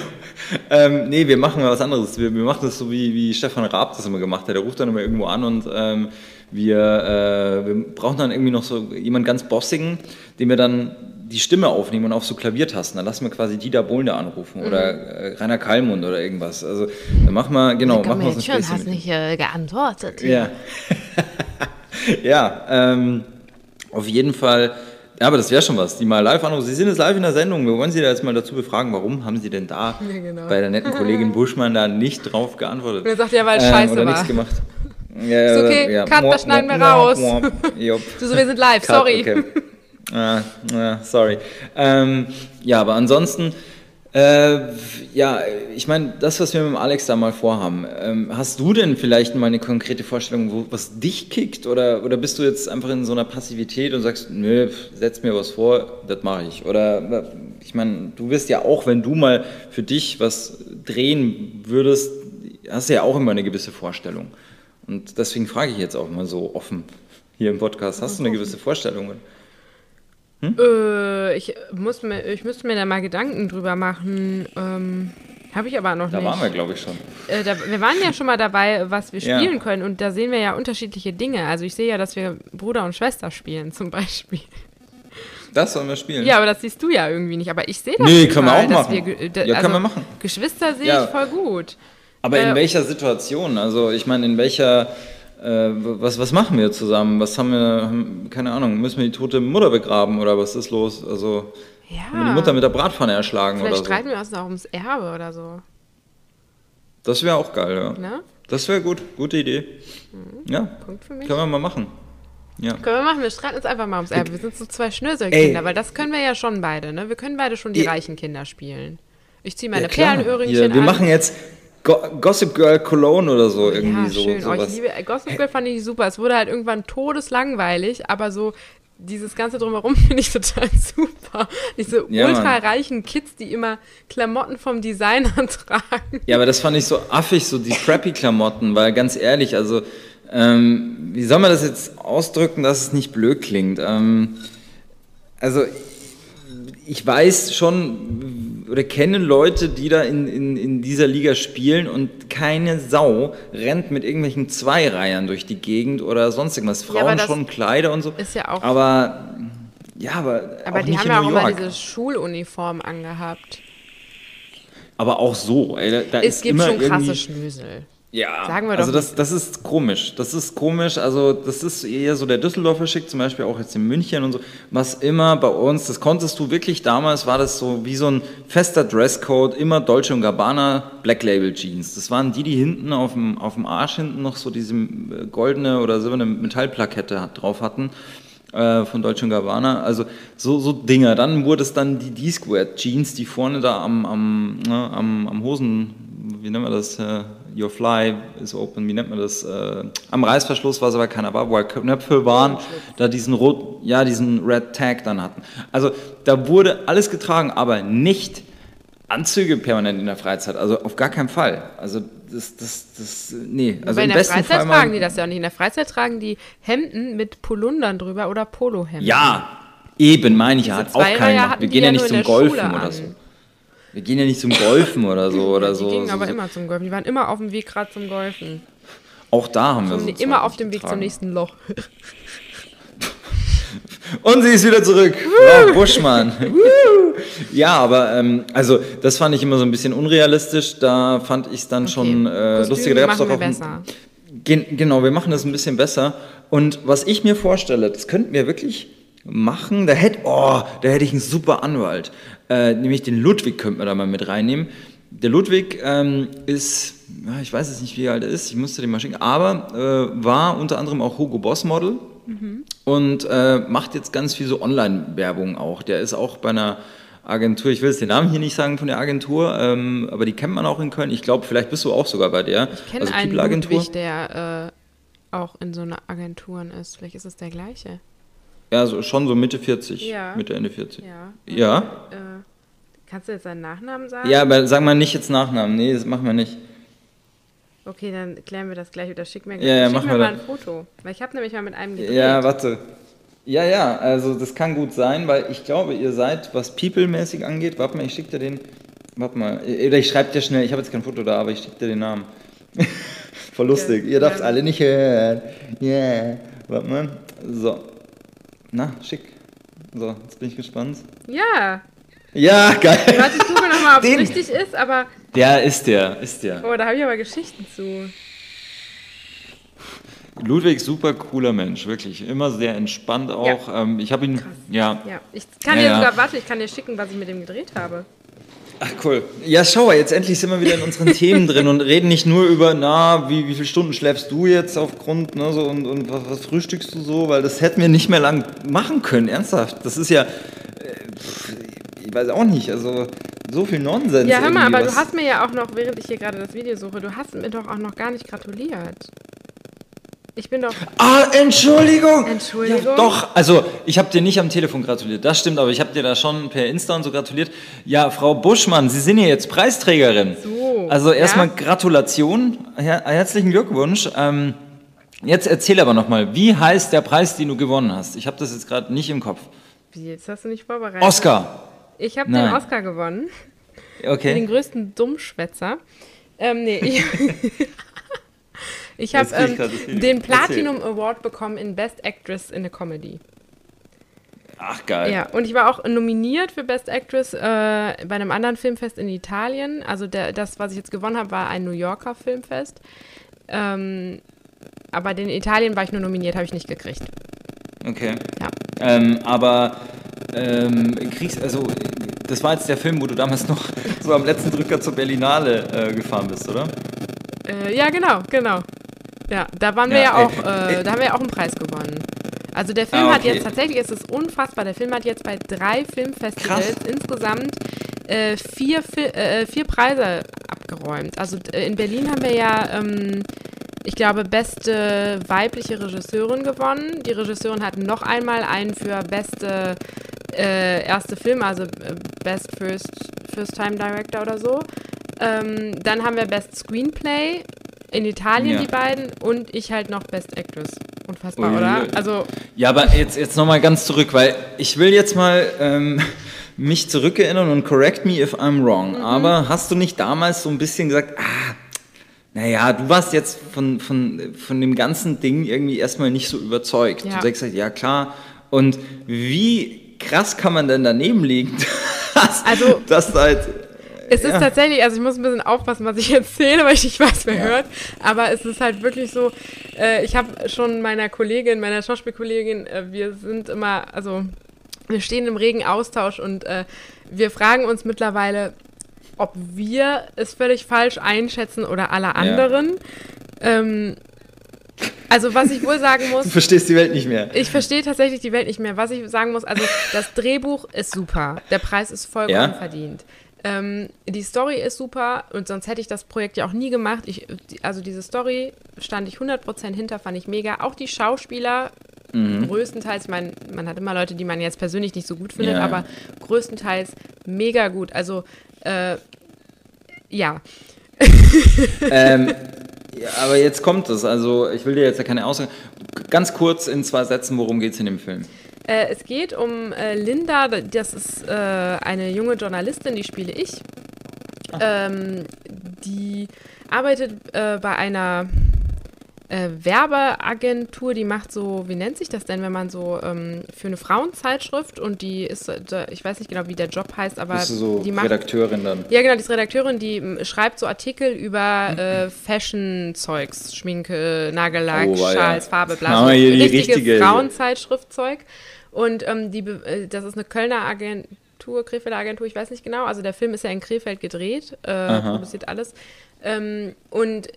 Ähm, nee, wir machen was anderes. Wir, wir machen das so, wie, wie Stefan Raab das immer gemacht hat. Der ruft dann immer irgendwo an und ähm, wir, äh, wir brauchen dann irgendwie noch so jemanden ganz Bossigen, den wir dann die Stimme aufnehmen und auf so Klaviertasten. Dann lassen wir quasi Dieter Bohlende anrufen Mhm. oder äh, Rainer Kallmund oder irgendwas. Also dann machen wir, genau, machen wir uns ein schon, hast mit. nicht äh, geantwortet. Ja. ja, ähm, auf jeden Fall. Ja, aber das wäre schon was. Die mal live anrufen. Sie sind jetzt live in der Sendung. Wir wollen Sie da jetzt mal dazu befragen, warum haben Sie denn da Ja, genau. bei der netten Kollegin Buschmann da nicht drauf geantwortet? Und er sagt ja, weil Ähm, scheiße oder war. nichts gemacht. Ja, Ist okay, Cut, das schneiden wir raus. Du so, wir sind live, Cut, sorry. Okay. Ah, ah, sorry. Ähm, ja, aber ansonsten, äh, ja, ich meine, das, was wir mit dem Alex da mal vorhaben, ähm, hast du denn vielleicht mal eine konkrete Vorstellung, wo, was dich kickt? Oder, oder bist du jetzt einfach in so einer Passivität und sagst, nö, setz mir was vor, das mache ich? Oder, ich meine, du wirst ja auch, wenn du mal für dich was drehen würdest, hast du ja auch immer eine gewisse Vorstellung. Und deswegen frage ich jetzt auch mal so offen hier im Podcast, hast du eine gewisse Vorstellung? Äh, ich, muss mir, ich müsste mir da mal Gedanken drüber machen. Ähm, Habe ich aber noch Da nicht. waren wir, glaube ich, schon. Äh, da, wir waren ja schon mal dabei, was wir Ja. spielen können. Und da sehen wir ja unterschiedliche Dinge. Also ich sehe ja, dass wir Bruder und Schwester spielen zum Beispiel. Das sollen wir spielen. Ja, aber das siehst du ja irgendwie nicht. Aber ich sehe das Nee, können wir auch dass machen. Wir, da- Ja, können also wir machen. Geschwister sehe Ja. ich voll gut. Aber in Äh, welcher Situation? Also ich meine, in welcher, äh, was, was machen wir zusammen? Was haben wir, keine Ahnung, müssen wir die tote Mutter begraben oder was ist los? Also haben wir die Ja. Mutter mit der Bratpfanne erschlagen Vielleicht oder so? streiten wir uns noch ums Erbe oder so. Das wäre auch geil, ja. Ne? Das wäre gut, gute Idee. Ja, Punkt für mich. können wir mal machen. Ja. Können wir machen, wir streiten uns einfach mal ums Erbe. Wir sind so zwei Schnöselkinder, Ey. weil das können wir ja schon beide, ne? Wir können beide schon die Ja. reichen Kinder spielen. Ich ziehe meine Ja. Perlenöhrchen Hier, wir an. machen jetzt Go Gossip Girl Cologne oder so irgendwie ja, so. schön. Oh, ich sowas. liebe, Gossip Girl fand ich super. Es wurde halt irgendwann todeslangweilig, aber so dieses ganze Drumherum finde ich total super. Diese Ja, ultra reichen Kids, die immer Klamotten vom Designer tragen. Ja, aber das fand ich so affig, so die Preppy-Klamotten, weil ganz ehrlich, also, ähm, wie soll man das jetzt ausdrücken, dass es nicht blöd klingt? Ähm, also, ich weiß schon oder kenne Leute, die da in, in, in dieser Liga spielen und keine Sau rennt mit irgendwelchen Zweireihern durch die Gegend oder sonst irgendwas. Ja, Frauen das schon Kleider und so. ist ja auch- Aber, ja, aber. Aber die haben ja auch immer diese Schuluniform angehabt. Aber auch so, ey, da, da Es ist gibt immer schon krasse Schnösel. Ja, Sagen wir also doch das, das ist komisch. Das ist komisch. Also das ist eher so der Düsseldorfer Schick, zum Beispiel auch jetzt in München und so. Was immer bei uns, das konntest du wirklich damals, war das so wie so ein fester Dresscode, immer Dolce und Gabbana Black Label Jeans. Das waren die, die hinten auf dem, auf dem Arsch hinten noch so diese äh, goldene oder silberne Metallplakette drauf hatten äh, von Dolce Gabbana. Also so, so Dinger. Dann wurde es dann die D-Squared Jeans, die vorne da am, am, ne, am, am Hosen, wie nennt man das? Äh, Your Fly is open, wie nennt man das? Äh, am Reißverschluss, was aber keiner war, wo Knöpfe waren, da diesen rot, ja, diesen Red Tag dann hatten. Also da wurde alles getragen, aber nicht Anzüge permanent in der Freizeit. Also auf gar keinen Fall. Also das, das, das, nee. Also Aber in der Freizeit Fall tragen die das ja auch nicht. In der Freizeit tragen die Hemden mit Polundern drüber oder Polohemden. Ja, eben, meine ich ja, hat auch keiner. Wir gehen ja ja nicht zum Golfen oder so. Wir gehen ja nicht zum Golfen oder so oder die so. gingen so, aber so. immer zum Golfen. Die waren immer auf dem Weg gerade zum Golfen. Auch da haben wir so immer auf dem Weg zum nächsten Loch. Und sie ist wieder zurück. Frau Buschmann. Ja, aber ähm, also das fand ich immer so ein bisschen unrealistisch. Da fand ich es dann schon äh, Kostüme lustiger. Da gab's machen doch auch besser. Gen genau, wir machen das ein bisschen besser. Und was ich mir vorstelle, das könnten wir wirklich machen. Da hätte, oh, da hätte ich einen super Anwalt. Äh, nämlich den Ludwig könnten wir da mal mit reinnehmen. Der Ludwig ähm, ist, ich weiß jetzt nicht, wie alt er ist, ich musste den mal schicken, aber äh, war unter anderem auch Hugo Boss Model und äh, macht jetzt ganz viel so Online-Werbung auch. Der ist auch bei einer Agentur, ich will jetzt den Namen hier nicht sagen von der Agentur, ähm, aber die kennt man auch in Köln. Ich glaube, vielleicht bist du auch sogar bei der. Ich kenne also einen. Ludwig, der äh, auch in so einer Agenturen ist. Vielleicht ist es der gleiche. Ja, so, schon so Mitte 40, Ja. Mitte, Ende 40. Ja. Ja? Äh, kannst du jetzt seinen Nachnamen sagen? Ja, aber sagen wir nicht jetzt Nachnamen. Nee, das machen wir nicht. Okay, dann klären wir das gleich wieder. Schick mir, Ja, ja, schick mir mal ein Foto. Weil ich habe nämlich mal mit einem gedreht. Ja, warte. Ja, ja, also das kann gut sein, weil ich glaube, ihr seid, was People-mäßig angeht, warte mal, ich schicke dir den, warte mal, oder ich schreibe dir schnell, ich habe jetzt kein Foto da, aber ich schicke dir den Namen. Voll lustig, Ja, ihr ja. alle nicht hören. Yeah. Warte mal, so. Na, schick. So, jetzt bin ich gespannt. Ja. Ja, geil. Warte, ich gucke nochmal, ob es richtig ist, aber. Der ist der, ist der. Oh, da habe ich aber Geschichten zu. Ludwig, super cooler Mensch, wirklich. Immer sehr entspannt auch. Ähm, ich habe ihn, ja. Ja, ich kann Ja, dir ja. sogar, warte, ich kann dir schicken, was ich mit dem gedreht habe. Ach cool. Ja, schau mal, jetzt endlich sind wir wieder in unseren Themen drin und reden nicht nur über, na, wie, wie viele Stunden schläfst du jetzt aufgrund, ne, so und, und was, was frühstückst du so, weil das hätten wir nicht mehr lang machen können, ernsthaft. Das ist ja, äh, pff, ich weiß auch nicht, also so viel Nonsens. Ja, hör mal, aber was- du hast mir ja auch noch, während ich hier gerade das Video suche, du hast mir doch auch noch gar nicht gratuliert. Ich bin doch. Ah, Entschuldigung! Entschuldigung? Ja, doch, also ich habe dir nicht am Telefon gratuliert, das stimmt, aber ich habe dir da schon per Insta und so gratuliert. Ja, Frau Buschmann, Sie sind ja jetzt Preisträgerin. So, Also erstmal ja. Gratulation, her herzlichen Glückwunsch. Ähm, jetzt erzähl aber nochmal, wie heißt der Preis, den du gewonnen hast? Ich habe das jetzt gerade nicht im Kopf. Wie, jetzt hast du nicht vorbereitet. Oscar. Ich habe den. Oscar gewonnen. Für den Okay. größten Dummschwätzer. Ähm, nee, ich, ich habe ähm, den Erzähl. Platinum Award bekommen in Best Actress in a Comedy. Ach geil. Ja, und ich war auch nominiert für Best Actress äh, bei einem anderen Filmfest in Italien. Also der, das, was ich jetzt gewonnen habe, war ein New Yorker Filmfest. Ähm, aber den in Italien war ich nur nominiert, habe ich nicht gekriegt. Okay. Ja. Ähm, aber ähm, kriegst, also das war jetzt der Film, wo du damals noch so am letzten Drücker zur Berlinale äh, gefahren bist, oder? Äh, ja, genau, genau. Ja, da waren wir Ja, ja auch, äh, ey. da haben wir ja auch einen Preis gewonnen. Also der Film Ah, hat okay. jetzt tatsächlich, es ist unfassbar, der Film hat jetzt bei drei Filmfestivals Krass. insgesamt äh, vier, Fi- äh, vier Preise abgeräumt. Also äh, in Berlin haben wir ja, ähm, ich glaube, beste weibliche Regisseurin gewonnen. Die Regisseurin hat noch einmal einen für beste äh, erste Film, also äh, Best First, First Time Director oder so. Ähm, dann haben wir Best Screenplay in Italien, Ja. die beiden, und ich halt noch Best Actress. Unfassbar, Ui, oder? Also, Ja, aber jetzt, jetzt nochmal ganz zurück, weil ich will jetzt mal ähm, mich zurückerinnern und correct me if I'm wrong. Mhm. Aber hast du nicht damals so ein bisschen gesagt, ah, naja, du warst jetzt von, von, von dem ganzen Ding irgendwie erstmal nicht so überzeugt. Ja. Du hast gesagt, ja klar. Und wie krass kann man denn daneben liegen, dass, Also- dass da jetzt, Es ist Ja. tatsächlich, also ich muss ein bisschen aufpassen, was ich erzähle, weil ich nicht weiß, wer hört. Aber es ist halt wirklich so, äh, ich habe schon meiner Kollegin, meiner Schauspielkollegin, äh, wir sind immer, also wir stehen im regen Austausch und äh, wir fragen uns mittlerweile, ob wir es völlig falsch einschätzen oder alle anderen. Ähm, also was ich wohl sagen muss, du verstehst die Welt nicht mehr. ich verstehe tatsächlich die Welt nicht mehr. Was ich sagen muss, also das Drehbuch ist super. Der Preis ist vollkommen Ja? verdient. Ähm, die Story ist super und sonst hätte ich das Projekt ja auch nie gemacht. Ich, also diese Story stand ich 100% hinter, fand ich mega. Auch die Schauspieler größtenteils, ich meine, man hat immer Leute, die man jetzt persönlich nicht so gut findet, ja. aber größtenteils mega gut. Also, äh, ja. ähm, ja, aber jetzt kommt es. Also ich will dir jetzt ja keine Aussage. Ganz kurz in zwei Sätzen, worum geht es in dem Film? Äh, es geht um äh, Linda, das ist äh, eine junge Journalistin, die spiele ich. Ähm, die arbeitet äh, bei einer äh, Werbeagentur, die macht so, wie nennt sich das denn, wenn man so ähm, für eine Frauenzeitschrift und die ist, äh, ich weiß nicht genau, wie der Job heißt, aber Bist du so die macht Redakteurin dann? ja, genau, die ist Redakteurin, die m, schreibt so Artikel über äh, Fashion-Zeugs, Schminke, Nagellack, Oh. Schals, Farbe, Haben bla, richtiges richtige- Frauenzeitschriftzeug. Und ähm, die, äh, das ist eine Kölner Agentur, Krefelder Agentur, ich weiß nicht genau. Also der Film ist ja in Krefeld gedreht, äh, produziert alles. Ähm, und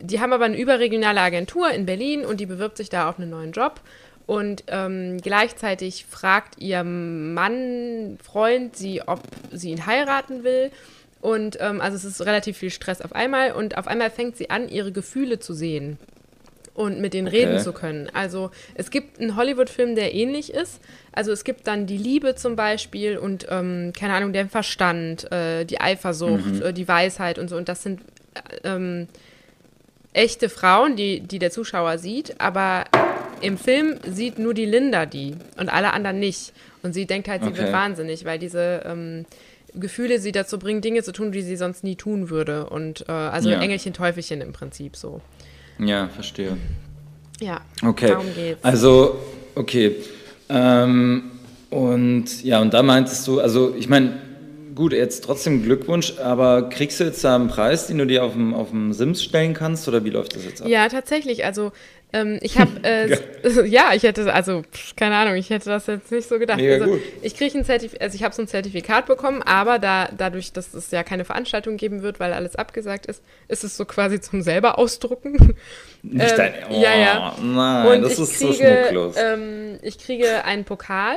die haben aber eine überregionale Agentur in Berlin und die bewirbt sich da auf einen neuen Job. Und ähm, gleichzeitig fragt ihr Mann, Freund sie, ob sie ihn heiraten will. Und ähm, also es ist relativ viel Stress auf einmal. Und auf einmal fängt sie an, ihre Gefühle zu sehen und mit denen reden zu können. Also es gibt einen Hollywood-Film, der ähnlich ist. Also es gibt dann die Liebe zum Beispiel und ähm, keine Ahnung, der Verstand, äh, die Eifersucht, äh, die Weisheit und so. Und das sind äh, ähm, echte Frauen, die, die der Zuschauer sieht, aber im Film sieht nur die Linda die und alle anderen nicht. Und sie denkt halt, sie Okay. wird wahnsinnig, weil diese ähm, Gefühle sie dazu bringen, Dinge zu tun, die sie sonst nie tun würde. Und äh, also Ja. Engelchen, Teufelchen im Prinzip so. Ja, verstehe. Ja, Okay. darum geht's. Also, okay. Ähm, Und ja, und da meintest du, also ich meine, gut, jetzt trotzdem Glückwunsch, aber kriegst du jetzt da einen Preis, den du dir auf dem, auf dem Sims stellen kannst oder wie läuft das jetzt ab? Ja, tatsächlich. Also ähm, ich habe, äh, ja. ja. ich hätte, also keine Ahnung, ich hätte das jetzt nicht so gedacht. Mega also, gut. ich kriege ein Zertifikat, also ich habe so ein Zertifikat bekommen, aber da, dadurch, dass es ja keine Veranstaltung geben wird, weil alles abgesagt ist, ist es so quasi zum selber ausdrucken. Nicht ähm, dein, oh, ja, ja. Nein, Und das ich ist kriege, so schmucklos. Ähm, ich kriege einen Pokal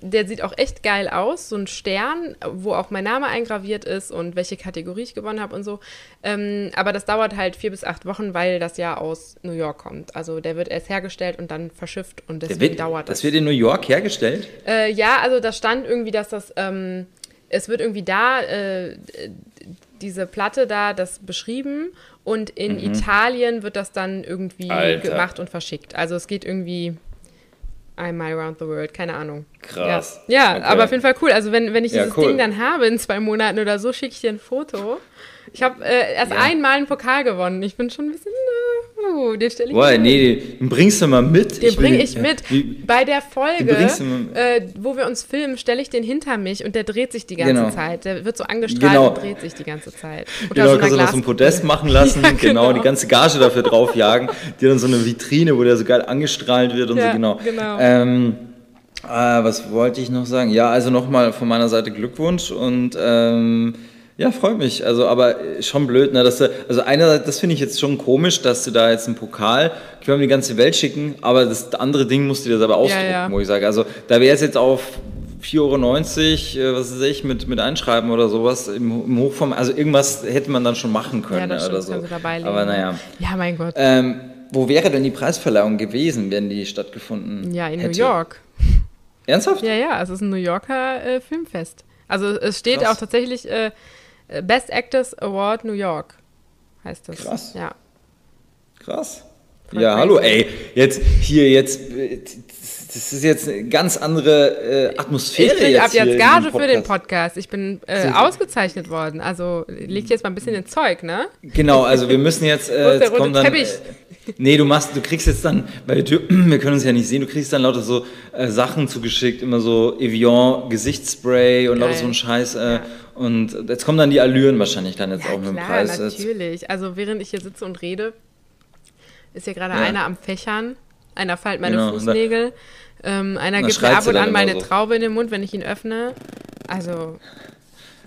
der sieht auch echt geil aus, so ein Stern, wo auch mein Name eingraviert ist und welche Kategorie ich gewonnen habe und so. Ähm, aber das dauert halt vier bis acht Wochen, weil das ja aus New York kommt. Also der wird erst hergestellt und dann verschifft und deswegen wird, dauert das. Das wird in New York hergestellt? Äh, ja, also da stand irgendwie, dass das, ähm, es wird irgendwie da, äh, diese Platte da, das beschrieben und in mhm. Italien wird das dann irgendwie Alter. gemacht und verschickt. Also es geht irgendwie einmal around the world, keine Ahnung. Krass. Ja, ja okay. aber auf jeden Fall cool. Also wenn, wenn ich Ja, dieses cool. Ding dann habe in zwei Monaten oder so, schicke ich dir ein Foto. Ich habe äh, erst Ja. einmal einen Pokal gewonnen. Ich bin schon ein bisschen, äh, uh, den stelle ich Boah, nee, den bringst du mal mit. Den bringe ich mit. Wie, Bei der Folge, äh, wo wir uns filmen, stelle ich den hinter mich und der dreht sich die ganze Genau. Zeit. Der wird so angestrahlt Genau. und dreht sich die ganze Zeit. Unter Genau, so kannst du noch so ein. Podest machen lassen, Ja, genau. genau. die ganze Gage dafür draufjagen, dir dann so eine Vitrine, wo der so geil angestrahlt wird und Ja, so, genau. genau. Ähm, äh, was wollte ich noch sagen? Ja, also nochmal von meiner Seite Glückwunsch und ähm, ja, freut mich. Also, aber schon blöd, ne, dass du, also einerseits, das finde ich jetzt schon komisch, dass du da jetzt einen Pokal quer um die ganze Welt schicken, aber das andere Ding musst du dir selber ausdrucken, ja. wo ich sage. Also, da wäre es jetzt auf 4,90 Euro, äh, was weiß ich, mit, mit Einschreiben oder sowas im, im Hochform. Also irgendwas hätte man dann schon machen können Ja, das oder stimmt, so. Aber naja. Ja, mein Gott. Ähm, wo wäre denn die Preisverleihung gewesen, wenn die stattgefunden ja, in hätte? New York. Ernsthaft? Ja, ja, es ist ein New Yorker äh, Filmfest. Also es steht Krass. auch tatsächlich äh, Best Actors Award New York, heißt das. Krass. Ja. Krass. Voll ja, hallo, ey, jetzt hier, jetzt, äh, das ist jetzt eine ganz andere äh, Atmosphäre. Ich kriege ab hier jetzt Gage für den Podcast. Ich bin äh, ausgezeichnet worden. Also leg jetzt mal ein bisschen ins Zeug, ne? Genau, also wir müssen jetzt, äh, jetzt kommt dann, Teppich? Äh, nee, du machst, du kriegst jetzt dann, weil wir können uns ja nicht sehen, du kriegst dann lauter so äh, Sachen zugeschickt, immer so Evian Gesichtsspray und lauter Geil. so ein Scheiß. Äh, Ja. Und jetzt kommen dann die Allüren wahrscheinlich dann jetzt Ja, auch mit dem Preis. Jetzt- natürlich. Also während ich hier sitze und rede, ist hier gerade Ja. einer am Fächern. Einer feilt meine Genau, Fußnägel. Ähm, einer gibt mir ab und an meine so. Traube in den Mund, wenn ich ihn öffne. Also,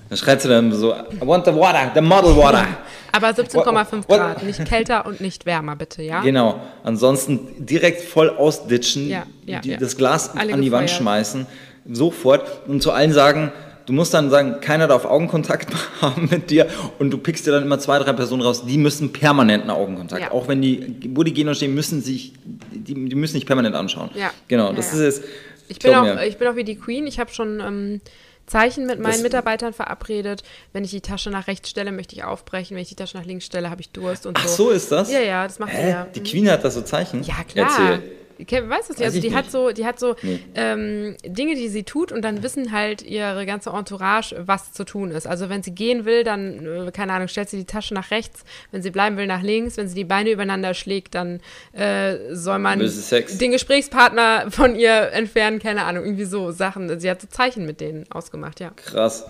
Dann schreit sie dann so, I want the water, the model water. aber 17,5 What- Grad. Nicht kälter und nicht wärmer, bitte, ja? Genau. Ansonsten direkt voll ausditschen, Ja, ja, die, ja. das Glas Alle an die Wand schmeißen, sofort und zu allen sagen, du musst dann sagen, keiner darf Augenkontakt haben mit dir und du pickst dir dann immer zwei, drei Personen raus, die müssen permanenten Augenkontakt. Ja. Auch wenn die, wo die gehen und stehen, müssen sich, die, die müssen nicht permanent anschauen. Ja. Genau, das ja. ist es. Ich bin, auch, mir. ich bin auch wie die Queen. Ich habe schon ähm, Zeichen mit meinen Das- Mitarbeitern verabredet. Wenn ich die Tasche nach rechts stelle, möchte ich aufbrechen. Wenn ich die Tasche nach links stelle, habe ich Durst und Ach so. so ist das? Ja, ja, das macht Hä? ja. Die Queen hat da so Zeichen? Ja, klar. Erzähl. Ke- Weißt du das nicht? Also die hat so, die hat so Nee. ähm, Dinge, die sie tut und dann wissen halt ihre ganze Entourage, was zu tun ist. Also wenn sie gehen will, dann, äh, keine Ahnung, stellt sie die Tasche nach rechts. Wenn sie bleiben will, nach links. Wenn sie die Beine übereinander schlägt, dann äh, soll man den Gesprächspartner von ihr entfernen. Keine Ahnung, irgendwie so Sachen. Sie hat so Zeichen mit denen ausgemacht, ja. Krass.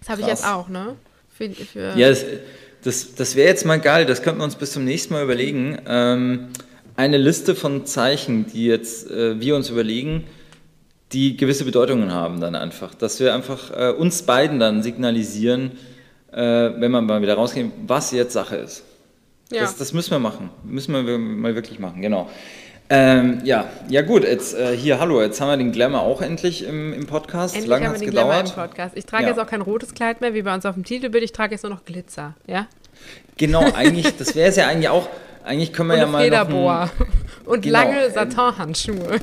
Das habe ich jetzt auch, ne? Für, für Ja, das, das, das wäre jetzt mal geil, das könnten wir uns bis zum nächsten Mal überlegen. Ähm, eine Liste von Zeichen, die jetzt äh, wir uns überlegen, die gewisse Bedeutungen haben dann einfach. Dass wir einfach äh, uns beiden dann signalisieren, äh, wenn wir mal wieder rausgehen, was jetzt Sache ist. ja. Das, das müssen wir machen. Müssen wir mal wirklich machen, genau. Ähm, ja, ja gut, jetzt äh, hier, hallo, jetzt haben wir den Glamour auch endlich im, im Podcast. Endlich Lange haben wir den Glamour im gedauert. Podcast. Ich trage Ja. jetzt auch kein rotes Kleid mehr, wie bei uns auf dem Titelbild. Ich trage jetzt nur noch Glitzer, ja? Genau, eigentlich, das wäre es ja eigentlich auch. Eigentlich können wir Und ja mal. Federboa. Und Genau, lange Satinhandschuhe.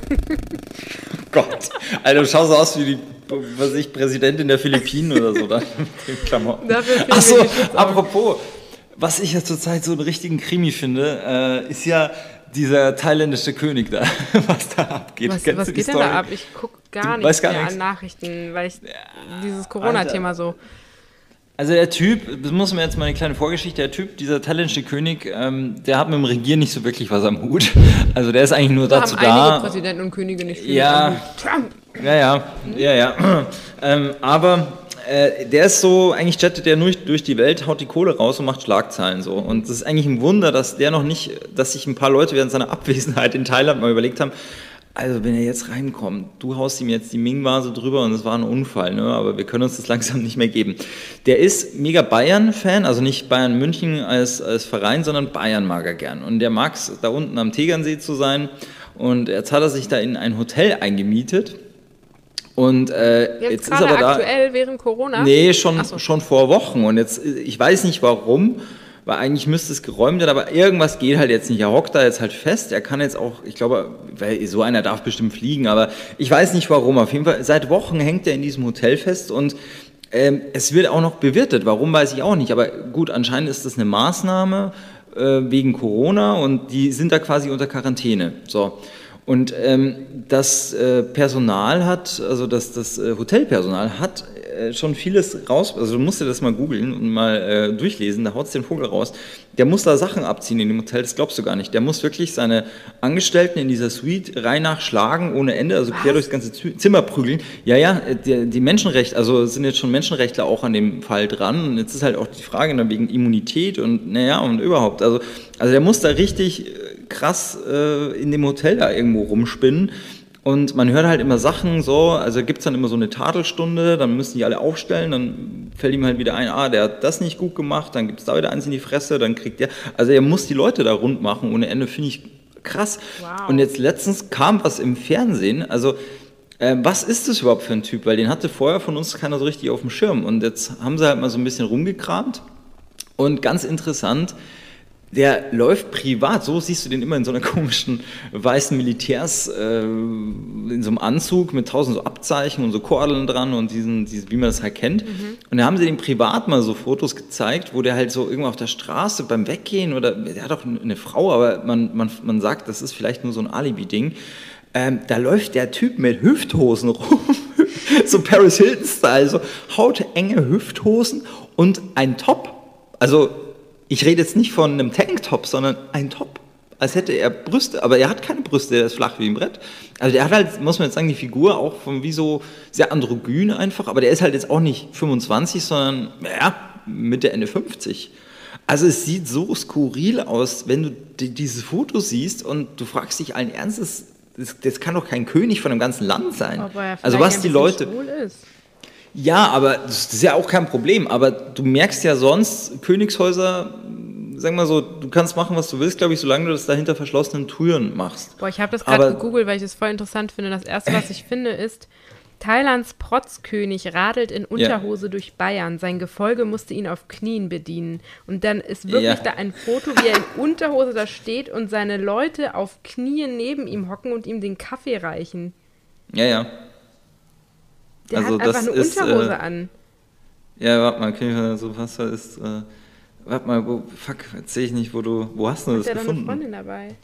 Gott, Alter, du schaust aus wie die, was ich, Präsidentin der Philippinen oder so, da mit Klamotten. Dafür fehlen Ach mir so, die Schutzaugen. apropos, was ich ja zurzeit so einen richtigen Krimi finde, äh, ist ja dieser thailändische König da, was da abgeht. Was, was geht denn Story? da ab? Ich gucke gar Du nicht gar mehr nichts. an Nachrichten, weil ich dieses Corona-Thema so. Also der Typ, das muss man jetzt mal eine kleine Vorgeschichte, der Typ, dieser thailändische König, ähm, der hat mit dem Regieren nicht so wirklich was am Hut. Also der ist eigentlich nur Da dazu haben einige da. Präsidenten und Könige nicht viel Ja. Trump. Ja, ja, ja, ja. ähm, aber äh, der ist so, eigentlich jettet der nur durch die Welt, haut die Kohle raus und macht Schlagzeilen so. Und es ist eigentlich ein Wunder, dass der noch nicht, dass sich ein paar Leute während seiner Abwesenheit in Thailand mal überlegt haben, also wenn er jetzt reinkommt, du haust ihm jetzt die Ming-Vase drüber und es war ein Unfall, ne? aber wir können uns das langsam nicht mehr geben. Der ist mega Bayern-Fan, also nicht Bayern München als, als Verein, sondern Bayern mag er gern. Und der mag es, da unten am Tegernsee zu sein. Und jetzt hat er sich da in ein Hotel eingemietet. Und äh, jetzt, jetzt ist aber da. aktuell während Corona? Nee, schon, so. schon vor Wochen. Und jetzt, ich weiß nicht warum weil eigentlich müsste es geräumt werden, aber irgendwas geht halt jetzt nicht. Er hockt da jetzt halt fest. Er kann jetzt auch, ich glaube, so einer darf bestimmt fliegen, aber ich weiß nicht warum. Auf jeden Fall, seit Wochen hängt er in diesem Hotel fest und ähm, es wird auch noch bewirtet. Warum weiß ich auch nicht. Aber gut, anscheinend ist das eine Maßnahme äh, wegen Corona und die sind da quasi unter Quarantäne. So. Und ähm, das äh, Personal hat, also das, das äh, Hotelpersonal hat äh, schon vieles raus, also du musst dir das mal googeln und mal äh, durchlesen, da haut den Vogel raus. Der muss da Sachen abziehen in dem Hotel, das glaubst du gar nicht. Der muss wirklich seine Angestellten in dieser Suite rein nachschlagen ohne Ende, also quer durchs ganze Zimmer prügeln. Ja, ja, die, die Menschenrechte, also sind jetzt schon Menschenrechtler auch an dem Fall dran und jetzt ist halt auch die Frage dann wegen Immunität und naja und überhaupt. Also, also der muss da richtig äh, krass äh, in dem Hotel da irgendwo rumspinnen. Und man hört halt immer Sachen so, also gibt es dann immer so eine Tadelstunde, dann müssen die alle aufstellen, dann fällt ihm halt wieder ein, ah, der hat das nicht gut gemacht, dann gibt es da wieder eins in die Fresse, dann kriegt der, also er muss die Leute da rund machen ohne Ende, finde ich krass. Wow. Und jetzt letztens kam was im Fernsehen, also äh, was ist das überhaupt für ein Typ, weil den hatte vorher von uns keiner so richtig auf dem Schirm und jetzt haben sie halt mal so ein bisschen rumgekramt und ganz interessant, der läuft privat, so siehst du den immer in so einer komischen weißen Militärs, äh, in so einem Anzug mit tausend so Abzeichen und so Kordeln dran und diesen, diesen wie man das halt kennt. Mhm. Und da haben sie dem privat mal so Fotos gezeigt, wo der halt so irgendwo auf der Straße beim Weggehen oder, der hat auch eine Frau, aber man, man, man sagt, das ist vielleicht nur so ein Alibi-Ding. Ähm, da läuft der Typ mit Hüfthosen rum, so Paris Hilton-Style, so hautenge Hüfthosen und ein Top. Also ich rede jetzt nicht von einem Tanktop, sondern ein Top. Als hätte er Brüste, aber er hat keine Brüste, er ist flach wie ein Brett. Also der hat halt, muss man jetzt sagen, die Figur auch von wie so sehr androgyn einfach, aber der ist halt jetzt auch nicht 25, sondern, ja, Mitte, Ende 50. Also es sieht so skurril aus, wenn du die, dieses Foto siehst und du fragst dich allen Ernstes, das, das kann doch kein König von einem ganzen Land sein. also was die Leute. Ja, aber das ist ja auch kein Problem. Aber du merkst ja sonst, Königshäuser, sag mal so, du kannst machen, was du willst, glaube ich, solange du das da hinter verschlossenen Türen machst. Boah, ich habe das gerade gegoogelt, weil ich das voll interessant finde. Das erste, was ich finde, ist, Thailands Protzkönig radelt in Unterhose ja. durch Bayern. Sein Gefolge musste ihn auf Knien bedienen. Und dann ist wirklich ja. da ein Foto, wie er in Unterhose da steht und seine Leute auf Knien neben ihm hocken und ihm den Kaffee reichen. Ja, ja. Der also hat einfach eine ist, Unterhose äh, an. Ja, warte mal, okay, so was ist. Äh, warte mal, wo, fuck, erzähl ich nicht, wo du. Wo hast du hat das gefunden? Hat eine Freundin dabei?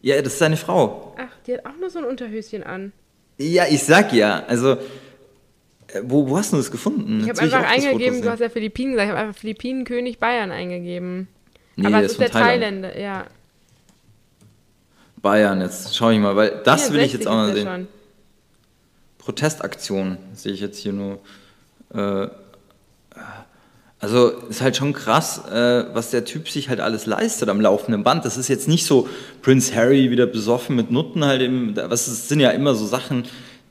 Ja, das ist seine Frau. Ach, die hat auch nur so ein Unterhöschen an. Ja, ich sag ja, also. Äh, wo, wo hast du das gefunden? Ich habe einfach eingegeben, du hast ja Philippinen gesagt, ich habe einfach Philippinen König Bayern eingegeben. Nee, Aber es ist, ist der Thailand. Thailänder, ja. Bayern, jetzt schau ich mal, weil das will ich jetzt auch mal sehen. Schon. Protestaktion, sehe ich jetzt hier nur. Äh, also ist halt schon krass, äh, was der Typ sich halt alles leistet am laufenden Band. Das ist jetzt nicht so Prince Harry wieder besoffen mit Nutten halt im, was das sind ja immer so Sachen,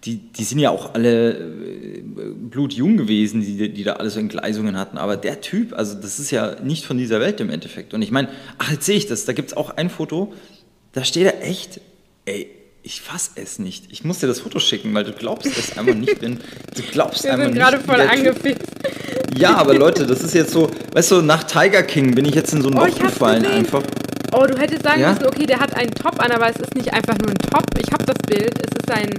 die, die sind ja auch alle äh, blutjung gewesen, die, die da alles so Entgleisungen hatten. Aber der Typ, also das ist ja nicht von dieser Welt im Endeffekt. Und ich meine, ach, jetzt sehe ich das, da gibt es auch ein Foto, da steht er echt, ey, ich fass es nicht. Ich muss dir das Foto schicken, weil du glaubst es einfach nicht. Wenn, du glaubst Wir einfach sind gerade voll angefixt. Ja, aber Leute, das ist jetzt so, weißt du, nach Tiger King bin ich jetzt in so ein oh, Loch gefallen einfach. Oh, du hättest sagen ja? müssen, okay, der hat einen Top an, aber es ist nicht einfach nur ein Top. Ich habe das Bild. Es ist ein.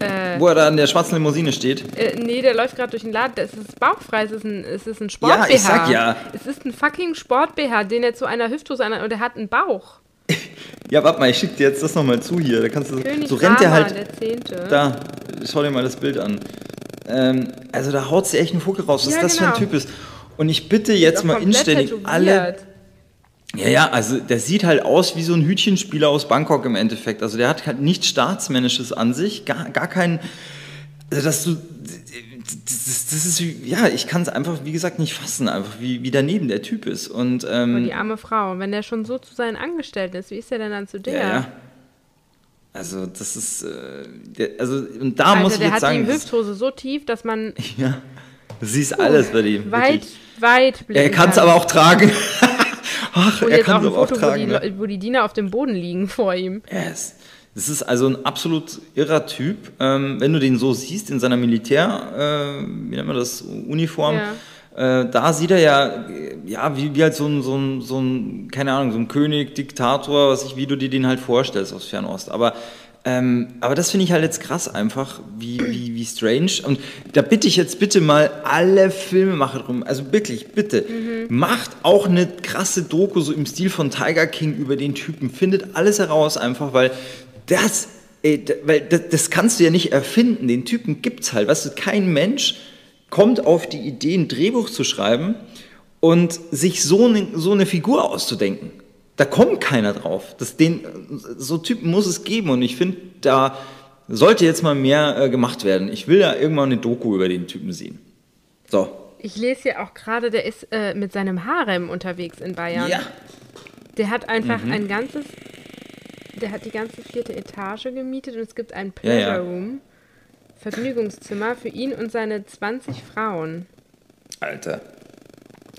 Äh, Wo er da an der schwarzen Limousine steht? Äh, nee, der läuft gerade durch den Laden. Es ist bauchfrei, es ist ein, es ist ein Sport-BH. Ja, ich sag ja. Es ist ein fucking Sport-BH, den er zu einer Hüfthose an und der hat einen Bauch. Ja, warte mal, ich schicke dir jetzt das nochmal zu hier. Da kannst du, König so rennt der halt. Der Zehnte. Da, schau dir mal das Bild an. Ähm, also da haut sie echt einen Vogel raus, was ja, das genau. für ein genau. Typ ist. Und ich bitte jetzt mal inständig alle. Ja, ja, also der sieht halt aus wie so ein Hütchenspieler aus Bangkok im Endeffekt. Also der hat halt nichts Staatsmännisches an sich, gar, gar kein Also, dass du, das, das ist, ja, ich kann es einfach, wie gesagt, nicht fassen, einfach wie, wie daneben der Typ ist. Und, ähm, Und die arme Frau, wenn der schon so zu seinen Angestellten ist, wie ist der denn dann zu der? ja, ja. Also, das ist, äh, der, also, und da Alter, muss ich der jetzt hat sagen, die das, Hüfthose so tief, dass man ja, du siehst alles bei ihm. weit, wirklich. weit Er blicken kann es aber auch tragen. Ach, Und er kann auch es ein aber auch Foto, wo, die, tragen. ne? Wo die Diener auf dem Boden liegen vor ihm. Yes. Das ist also ein absolut irrer Typ. Ähm, wenn du den so siehst in seiner Militär, äh, wie nennt man das, Uniform, äh, da sieht er ja, ja, wie, wie halt so ein, so ein, so ein, keine Ahnung, so ein König, Diktator, was ich, wie du dir den halt vorstellst aus Fernost. Aber ähm, aber das finde ich halt jetzt krass einfach, wie, wie, wie strange. Und da bitte ich jetzt bitte mal alle Filmemacher drum, also wirklich, bitte, macht auch eine krasse Doku so im Stil von Tiger King über den Typen. Findet alles heraus einfach, weil das, ey, da- weil das, das kannst du ja nicht erfinden. Den Typen gibt's halt. Weißt du, kein Mensch kommt auf die Idee, ein Drehbuch zu schreiben und sich so eine, so eine Figur auszudenken. Da kommt keiner drauf. Das, den, so Typen muss es geben und ich finde, da sollte jetzt mal mehr äh, gemacht werden. Ich will ja irgendwann eine Doku über den Typen sehen. So. Ich lese hier auch gerade, der ist äh, mit seinem Harem unterwegs in Bayern. Ja. Der hat einfach Mhm. ein ganzes, der hat die ganze vierte Etage gemietet und es gibt einen Ja, ja. Pleasure Room, Vergnügungszimmer für ihn und seine 20 Frauen. Alter.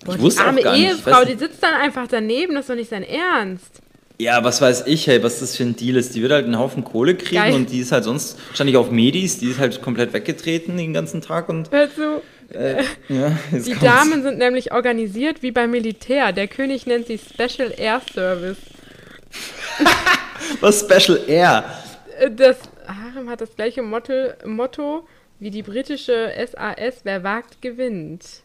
Boah, Ich wusste die arme auch gar nicht. Ich Ehefrau, die sitzt dann einfach daneben, das ist doch nicht sein Ernst. Ja, was weiß ich, hey, was das für ein Deal ist. Die wird halt einen Haufen Kohle kriegen Geil. und die ist halt sonst wahrscheinlich auf Medis, die ist halt komplett weggetreten den ganzen Tag und Hör zu. ja, jetzt Die kommt's. Damen sind nämlich organisiert wie beim Militär. Der König nennt sie Special Air Service. Was Special Air. Äh, Das Harem hat das gleiche Motto, Motto wie die britische SAS, wer wagt, gewinnt.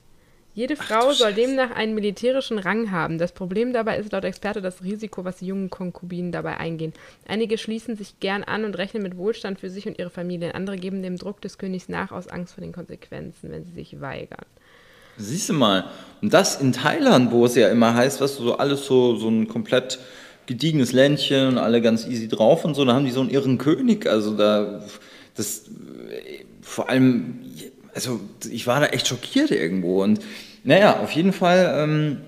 Jede Frau soll demnach einen militärischen Rang haben. Das Problem dabei ist laut Experte das Risiko, was die jungen Konkubinen dabei eingehen. Einige schließen sich gern an und rechnen mit Wohlstand für sich und ihre Familien. Andere geben dem Druck des Königs nach aus Angst vor den Konsequenzen, wenn sie sich weigern. Siehst du mal. Und das in Thailand, wo es ja immer heißt, was so alles so, so ein komplett gediegenes Ländchen und alle ganz easy drauf und so, da haben die so einen irren König. Also da, das, vor allem, also ich war da echt schockiert irgendwo. Und naja, auf jeden Fall, ähm,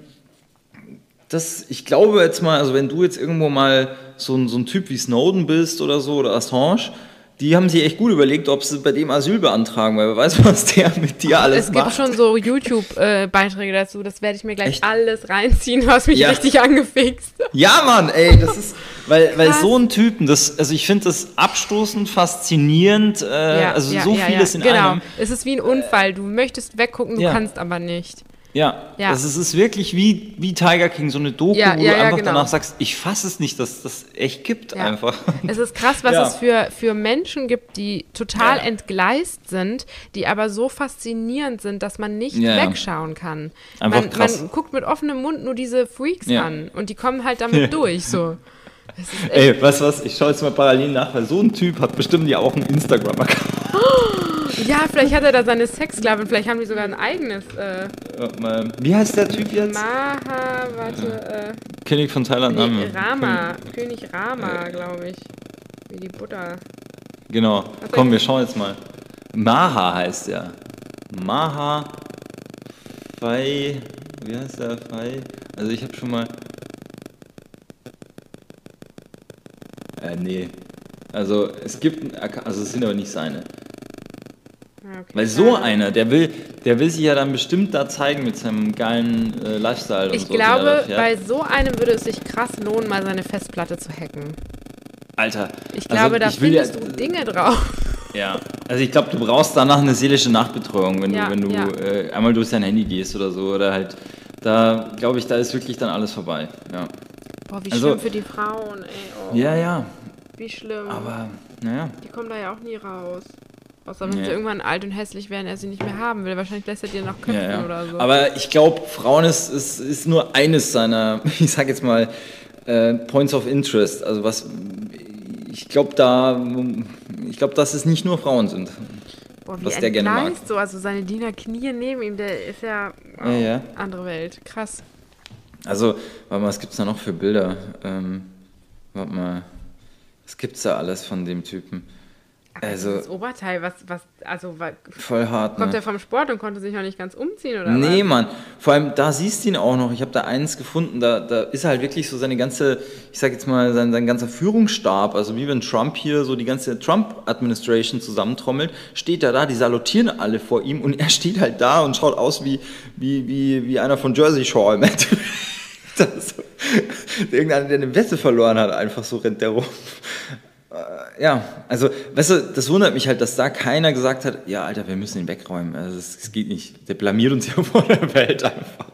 das, ich glaube jetzt mal, also wenn du jetzt irgendwo mal so ein, so ein Typ wie Snowden bist oder so, oder Assange, die haben sich echt gut überlegt, ob sie bei dem Asyl beantragen, weil wer weiß, was der mit dir alles Es gibt macht. schon so YouTube-Beiträge dazu. Das werde ich mir gleich Echt? alles reinziehen. Du hast mich Ja. richtig angefixt. Ja, Mann, ey, das ist, weil, weil so ein Typen, das, also ich finde das abstoßend, faszinierend, äh, also so vieles in genau. einem. Es ist wie ein Unfall. Du möchtest weggucken, du Ja. kannst aber nicht. Ja, Ja. Das ist, es ist wirklich wie, wie Tiger King, so eine Doku, Ja, wo ja, du ja, einfach genau. danach sagst, ich fasse es nicht, dass das echt gibt einfach. Es ist krass, was es für, für Menschen gibt, die total entgleist sind, die aber so faszinierend sind, dass man nicht wegschauen kann. Einfach man, krass. man guckt mit offenem Mund nur diese Freaks an und die kommen halt damit durch. So. Ey, weißt du was, ich schaue jetzt mal parallel nach, weil so ein Typ hat bestimmt ja auch einen Instagram-Account. Ja, vielleicht hat er da seine Sexsklavin, vielleicht haben die sogar ein eigenes. Äh, mal, Wie heißt der Typ jetzt? Maha, warte, König von Thailand. äh, Name. Rama, König Rama, glaube ich. Wie die Buddha. Genau. Was Komm, wir schauen jetzt mal. Maha heißt er. Maha Fai. Wie heißt der Fai? Also ich habe schon mal. Äh, nee. Also es gibt, also es sind aber nicht seine. Ah, okay. Weil so Ja. einer, der will, der will sich ja dann bestimmt da zeigen mit seinem geilen äh, Lifestyle und Ich so. er da glaube, bei so einem würde es sich krass lohnen, mal seine Festplatte zu hacken. Alter. Ich also glaube, da ich will ja- findest du Dinge drauf. Ja, also ich glaube, du brauchst danach eine seelische Nachbetreuung, wenn Ja, du, wenn du ja. äh, einmal durch dein Handy gehst oder so. Oder halt, da glaube ich, da ist wirklich dann alles vorbei. Ja, Boah, wie Also- schlimm für die Frauen, ey. Oh, ja, ja Wie schlimm. aber naja. die kommen da ja auch nie raus. Außer wenn Nee. sie irgendwann alt und hässlich werden, er sie nicht mehr haben will. Wahrscheinlich lässt er dir noch köpfen Ja, ja. oder so. Aber ich glaube, Frauen ist, ist, ist nur eines seiner, ich sag jetzt mal, äh, Points of Interest. Also was, ich glaube da, ich glaube, dass es nicht nur Frauen sind. Boah, was der gerne mag. so. Also seine Diener knien neben ihm, der ist ja, oh, Ja, ja. andere Welt. Krass. Also, warte mal, was gibt's da noch für Bilder? Ähm, warte mal, was gibt's da alles von dem Typen? Also, Das Oberteil, was, was, also wa- voll hart, kommt ne? er vom Sport und konnte sich noch nicht ganz umziehen oder Nee, was? Mann. Vor allem, da siehst du ihn auch noch. Ich habe da eins gefunden, da, da ist halt wirklich so seine ganze, ich sag jetzt mal, sein, sein ganzer Führungsstab, also wie wenn Trump hier so die ganze Trump-Administration zusammentrommelt, steht er da, die salutieren alle vor ihm und er steht halt da und schaut aus wie, wie, wie, wie einer von Jersey Shore im irgendeiner, der eine Wette verloren hat, einfach so rennt der rum. Äh, Ja, also, weißt du, das wundert mich halt, dass da keiner gesagt hat, ja, Alter, wir müssen ihn wegräumen. Also, das, das geht nicht. Der blamiert uns ja vor der Welt einfach.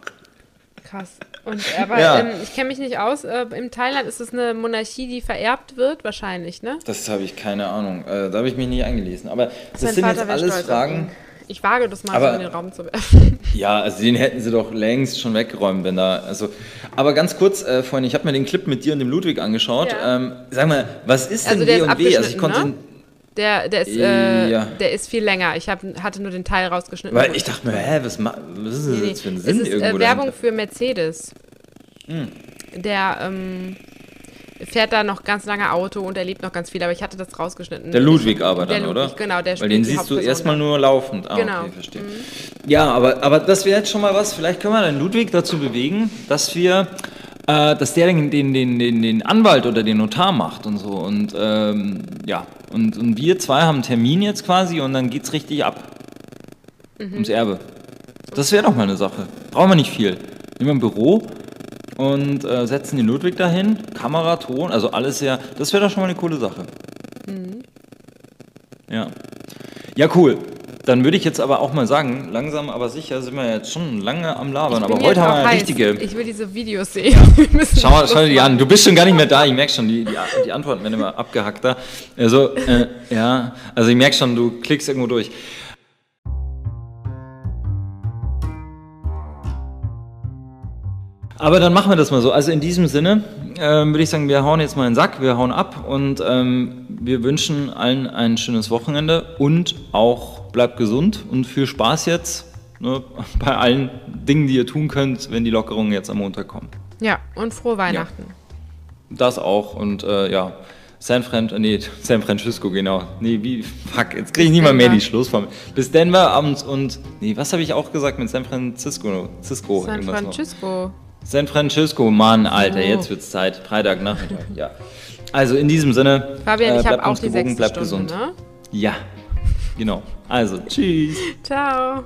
Krass. Und aber Ja. ähm, ich kenne mich nicht aus. Äh, in Thailand ist es eine Monarchie, die vererbt wird, wahrscheinlich, ne? Das habe ich keine Ahnung. Äh, da habe ich mich nicht eingelesen. Aber das Sein sind jetzt alles Fragen. ihn. Ich wage das mal Aber- so in den Raum zu werfen. Ja, also den hätten sie doch längst schon weggeräumt, wenn da. Also, aber ganz kurz, äh, Freunde, ich habe mir den Clip mit dir und dem Ludwig angeschaut. Ja. Ähm, sag mal, was ist denn Also der W ist und W? Also ich konnte, ne? Der, der, ist, äh, Ja. der ist viel länger. Ich hab, hatte nur den Teil rausgeschnitten. weil ich dachte mir, hä, was, was ist das Nee, jetzt für ein Es Sinn ist irgendwo äh, Werbung dahinter? für Mercedes. Der ähm, fährt da noch ganz lange Auto und er lebt noch ganz viel, aber ich hatte das rausgeschnitten. Der Ludwig aber Der dann, Ludwig, oder? genau, der Weil den siehst du erstmal nur laufend. Ah, Genau. okay, verstehe. Ja, aber, aber das wäre jetzt schon mal was. Vielleicht können wir den Ludwig dazu bewegen, dass wir, äh, dass der den, den, den, den, den Anwalt oder den Notar macht und so. Und ähm, ja, und, und wir zwei haben einen Termin jetzt quasi und dann geht's richtig ab. Mhm. Ums Erbe. Das wäre doch mal eine Sache. Brauchen wir nicht viel. Nehmen wir ein Büro und äh, setzen den Ludwig dahin, Kamera, Ton, also alles sehr. Das wäre doch schon mal eine coole Sache. Mhm. Ja. Ja, cool. Dann würde ich jetzt aber auch mal sagen, langsam aber sicher sind wir jetzt schon lange am Labern. Aber heute haben wir eine richtige. Ich will diese Videos sehen. Müssen Schau mal, schau dir an. Du bist schon gar nicht mehr da. Ich merke schon, die, die, die Antworten werden immer abgehackter. Also, äh, ja, also ich merke schon, du klickst irgendwo durch. Aber dann machen wir das mal so. Also in diesem Sinne ähm, würde ich sagen, wir hauen jetzt mal in den Sack, wir hauen ab und ähm, wir wünschen allen ein schönes Wochenende und auch bleibt gesund und viel Spaß jetzt ne, bei allen Dingen, die ihr tun könnt, wenn die Lockerungen jetzt am Montag kommen. Ja, und frohe Weihnachten. Das auch und äh, ja, San Fran, äh, nee, San Francisco, genau. Nee, wie, fuck, jetzt kriege ich mal mehr die Schlussformel. Bis Denver abends und, nee, was habe ich auch gesagt mit San Francisco? Cisco, San irgendwas noch. San Francisco, Mann, Alter, Oh. jetzt wird's Zeit. Freitagnachmittag, ja. Also in diesem Sinne, Fabian, ich bleibt habe auch gewogen, bleibt Stunde, gesund. ne? Ja, genau. Also, tschüss. Ciao.